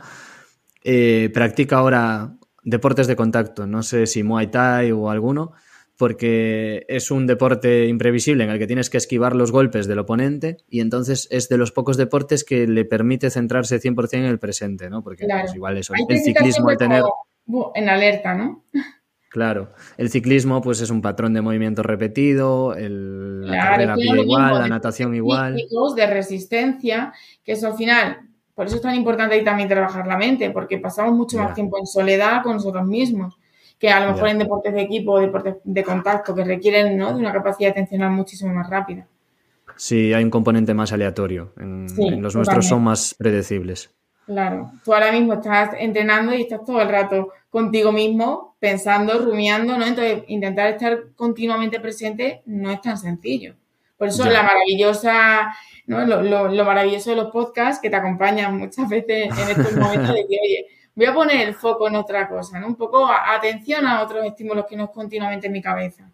eh, practica ahora deportes de contacto, no sé si Muay Thai o alguno, porque es un deporte imprevisible en el que tienes que esquivar los golpes del oponente y entonces es de los pocos deportes que le permite centrarse 100% en el presente, ¿no? Porque pues, igual eso, el ciclismo, el tener... En alerta, ¿no? Claro, el ciclismo pues es un patrón de movimiento repetido, la carrera igual, la natación igual. De resistencia, que eso al final, por eso es tan importante ahí también trabajar la mente, porque pasamos mucho más tiempo en soledad con nosotros mismos, que a lo mejor en deportes de equipo o deportes de contacto, que requieren ¿no? de una capacidad atencional muchísimo más rápida. Sí, hay un componente más aleatorio. En, los nuestros son más predecibles. Claro, tú ahora mismo estás entrenando y estás todo el rato contigo mismo, pensando, rumiando, ¿no? Entonces, intentar estar continuamente presente no es tan sencillo. Por eso la maravillosa, ¿no? Lo, maravilloso de los podcasts que te acompañan muchas veces en estos momentos de que, oye, voy a poner el foco en otra cosa, ¿no? Un poco atención a otros estímulos que no es continuamente en mi cabeza.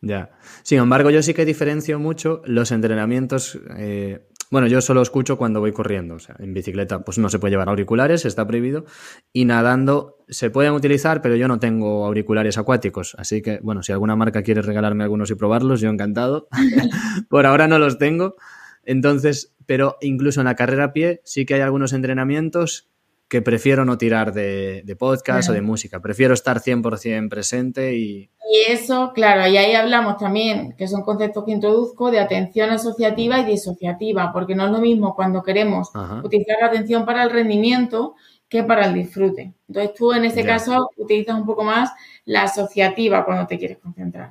Ya. Sin embargo, yo sí que diferencio mucho los entrenamientos. Eh, bueno, yo solo escucho cuando voy corriendo. O sea, en bicicleta, pues no se puede llevar auriculares, está prohibido. Y nadando se pueden utilizar, pero yo no tengo auriculares acuáticos. Así que, bueno, si alguna marca quiere regalarme algunos y probarlos, yo encantado. Por ahora no los tengo. Entonces, pero incluso en la carrera a pie sí que hay algunos entrenamientos que prefiero no tirar de, podcast o de música. Prefiero estar 100% presente y... Y eso, claro, y ahí hablamos también, que son conceptos que introduzco, de atención asociativa y disociativa, porque no es lo mismo cuando queremos utilizar la atención para el rendimiento que para el disfrute. Entonces tú en ese caso utilizas un poco más la asociativa cuando te quieres concentrar.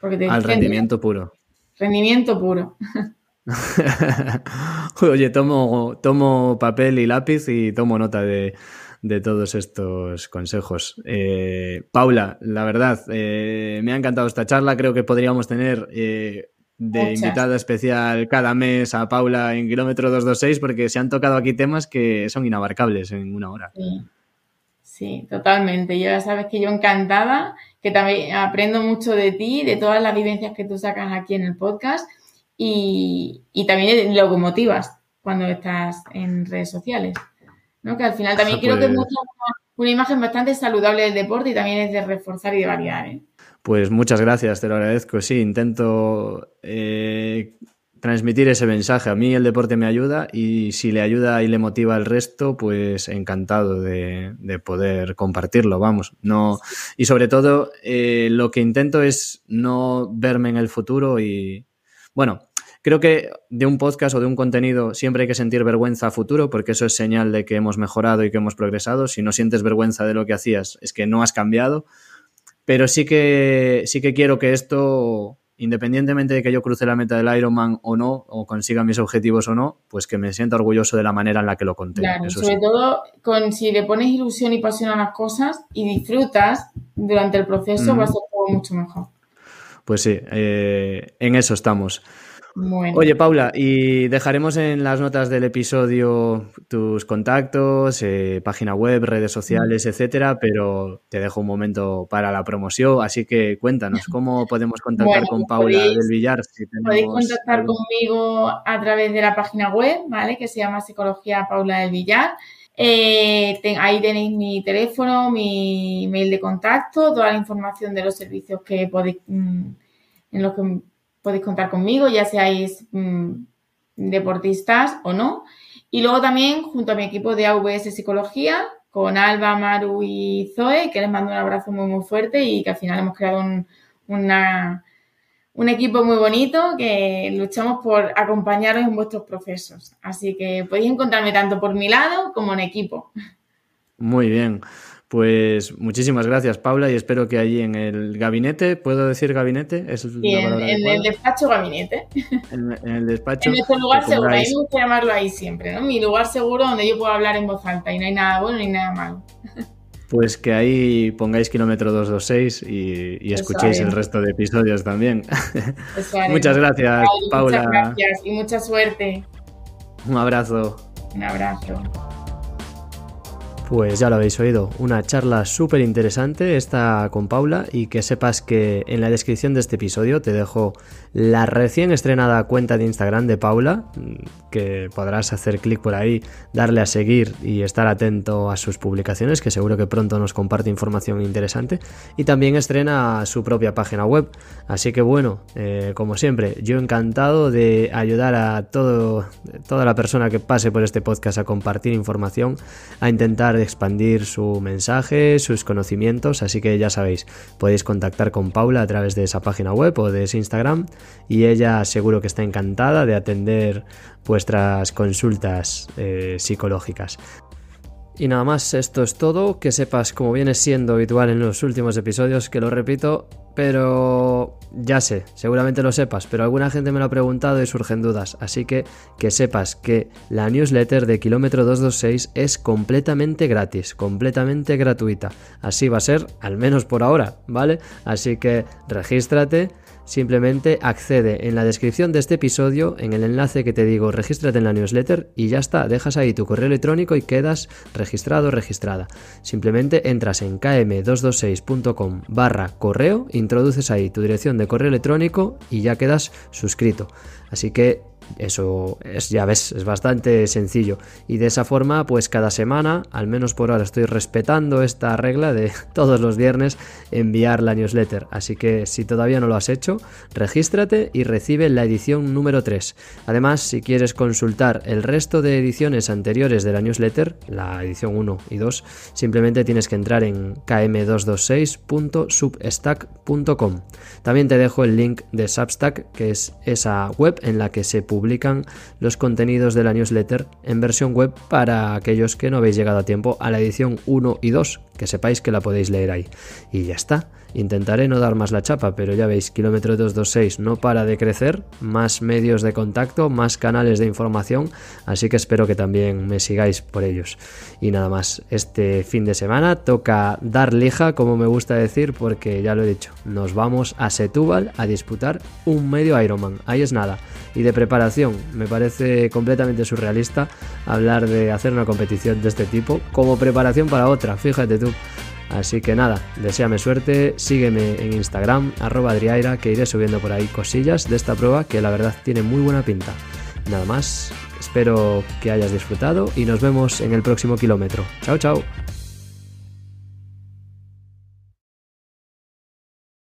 Porque Al rendimiento puro. Rendimiento puro. Oye, tomo, tomo papel y lápiz y tomo nota de, todos estos consejos. Eh, Paula, la verdad, eh, me ha encantado esta charla. Creo que podríamos tener eh, de invitada especial cada mes a Paula en kilómetro 226 porque se han tocado aquí temas que son inabarcables en una hora. Sí, sí totalmente. Ya sabes que yo encantada, que también aprendo mucho de ti, de todas las vivencias que tú sacas aquí en el podcast y, y también lo motivas cuando estás en redes sociales. ¿no? Que al final también creo que es pues una imagen bastante saludable del deporte y también es de reforzar y de variar. ¿eh? Pues muchas gracias, te lo agradezco. Sí, intento eh, transmitir ese mensaje. A mí el deporte me ayuda y si le ayuda y le motiva al resto, pues encantado de, poder compartirlo, vamos. No, y sobre todo, eh, lo que intento es no verme en el futuro y, bueno, Creo que de un podcast o de un contenido siempre hay que sentir vergüenza a futuro porque eso es señal de que hemos mejorado y que hemos progresado. Si no sientes vergüenza de lo que hacías, es que no has cambiado. Pero sí que, sí que quiero que esto, independientemente de que yo cruce la meta del Ironman o no, o consiga mis objetivos o no, pues que me sienta orgulloso de la manera en la que lo conté. Claro, sobre todo con si le pones ilusión y pasión a las cosas y disfrutas durante el proceso, va a ser todo mucho mejor. Pues sí, eh, en eso estamos. Oye, Paula, y dejaremos en las notas del episodio tus contactos, eh, página web, redes sociales, etcétera, pero te dejo un momento para la promoción, así que cuéntanos, ¿cómo podemos contactar con Paula del Villar? podéis contactar conmigo a través de la página web, ¿vale? Que se llama Psicología Paula del Villar. Eh, ahí tenéis mi teléfono, mi mail de contacto, toda la información de los servicios que podéis, mm, en los que podéis contar conmigo, ya seáis mm, deportistas o no. Y luego también junto a mi equipo de AVS Psicología, con Alba, Maru y Zoe, que les mando un abrazo muy, muy fuerte y que al final hemos creado un, un equipo muy bonito que luchamos por acompañaros en vuestros procesos. Así que podéis encontrarme tanto por mi lado como en equipo. Muy bien. Pues muchísimas gracias, Paula, y espero que allí en el gabinete, ¿puedo decir gabinete? ¿Es en, el despacho gabinete. En, el despacho. En nuestro lugar seguro, a mí me gusta llamarlo ahí siempre, ¿no? Mi lugar seguro donde yo puedo hablar en voz alta y no hay nada bueno ni nada malo. Pues que ahí pongáis kilómetro 226 y, y escuchéis el resto de episodios también. muchas gracias, Paula. Muchas gracias y mucha suerte. Un abrazo. Un abrazo. Pues ya lo habéis oído, una charla súper interesante esta con Paula y que sepas que en la descripción de este episodio te dejo la recién estrenada cuenta de Instagram de Paula, que podrás hacer clic por ahí, darle a seguir y estar atento a sus publicaciones, que seguro que pronto nos comparte información interesante, y también estrena su propia página web. Así que bueno, eh, como siempre, yo encantado de ayudar a todo, toda la persona que pase por este podcast a compartir información, a intentar expandir su mensaje, sus conocimientos, así que ya sabéis, podéis contactar con Paula a través de esa página web o de ese Instagram y ella seguro que está encantada de atender vuestras consultas eh, psicológicas. Y nada más, esto es todo. Que sepas, como viene siendo habitual en los últimos episodios, que lo repito, pero ya sé, seguramente lo sepas, pero alguna gente me lo ha preguntado y surgen dudas. Así que que sepas que la newsletter de Kilómetro 226 es completamente gratis, completamente gratuita. Así va a ser, al menos por ahora, ¿vale? Así que regístrate Simplemente accede en la descripción de este episodio, en el enlace que te digo, regístrate en la newsletter y ya está, dejas ahí tu correo electrónico y quedas registrado registrada. Simplemente entras en km226.com barra correo, introduces ahí tu dirección de correo electrónico y ya quedas suscrito. Así que eso es, ya ves, es bastante sencillo. Y de esa forma, pues cada semana, al menos por ahora, estoy respetando esta regla de todos los viernes enviar la newsletter. Así que si todavía no lo has hecho, regístrate y recibe la edición número 3. Además, si quieres consultar el resto de ediciones anteriores de la newsletter, la edición 1 y 2, simplemente tienes que entrar en km226.substack.com. También te dejo el link de Substack, que es esa web en la que se publica publican los contenidos de la newsletter en versión web para aquellos que no habéis llegado a tiempo a la edición 1 y 2, que sepáis que la podéis leer ahí. Y ya está. Intentaré no dar más la chapa, pero ya veis, kilómetro 226 no para de crecer, más medios de contacto, más canales de información, así que espero que también me sigáis por ellos. Y nada más, este fin de semana toca dar lija, como me gusta decir, porque ya lo he dicho, nos vamos a Setúbal a disputar un medio Ironman, ahí es nada. Y de preparación, me parece completamente surrealista hablar de hacer una competición de este tipo como preparación para otra, fíjate tú. Así que nada, deséame suerte, sígueme en Instagram, arroba Adriaira, que iré subiendo por ahí cosillas de esta prueba que la verdad tiene muy buena pinta. Nada más, espero que hayas disfrutado y nos vemos en el próximo kilómetro. Chao, chao.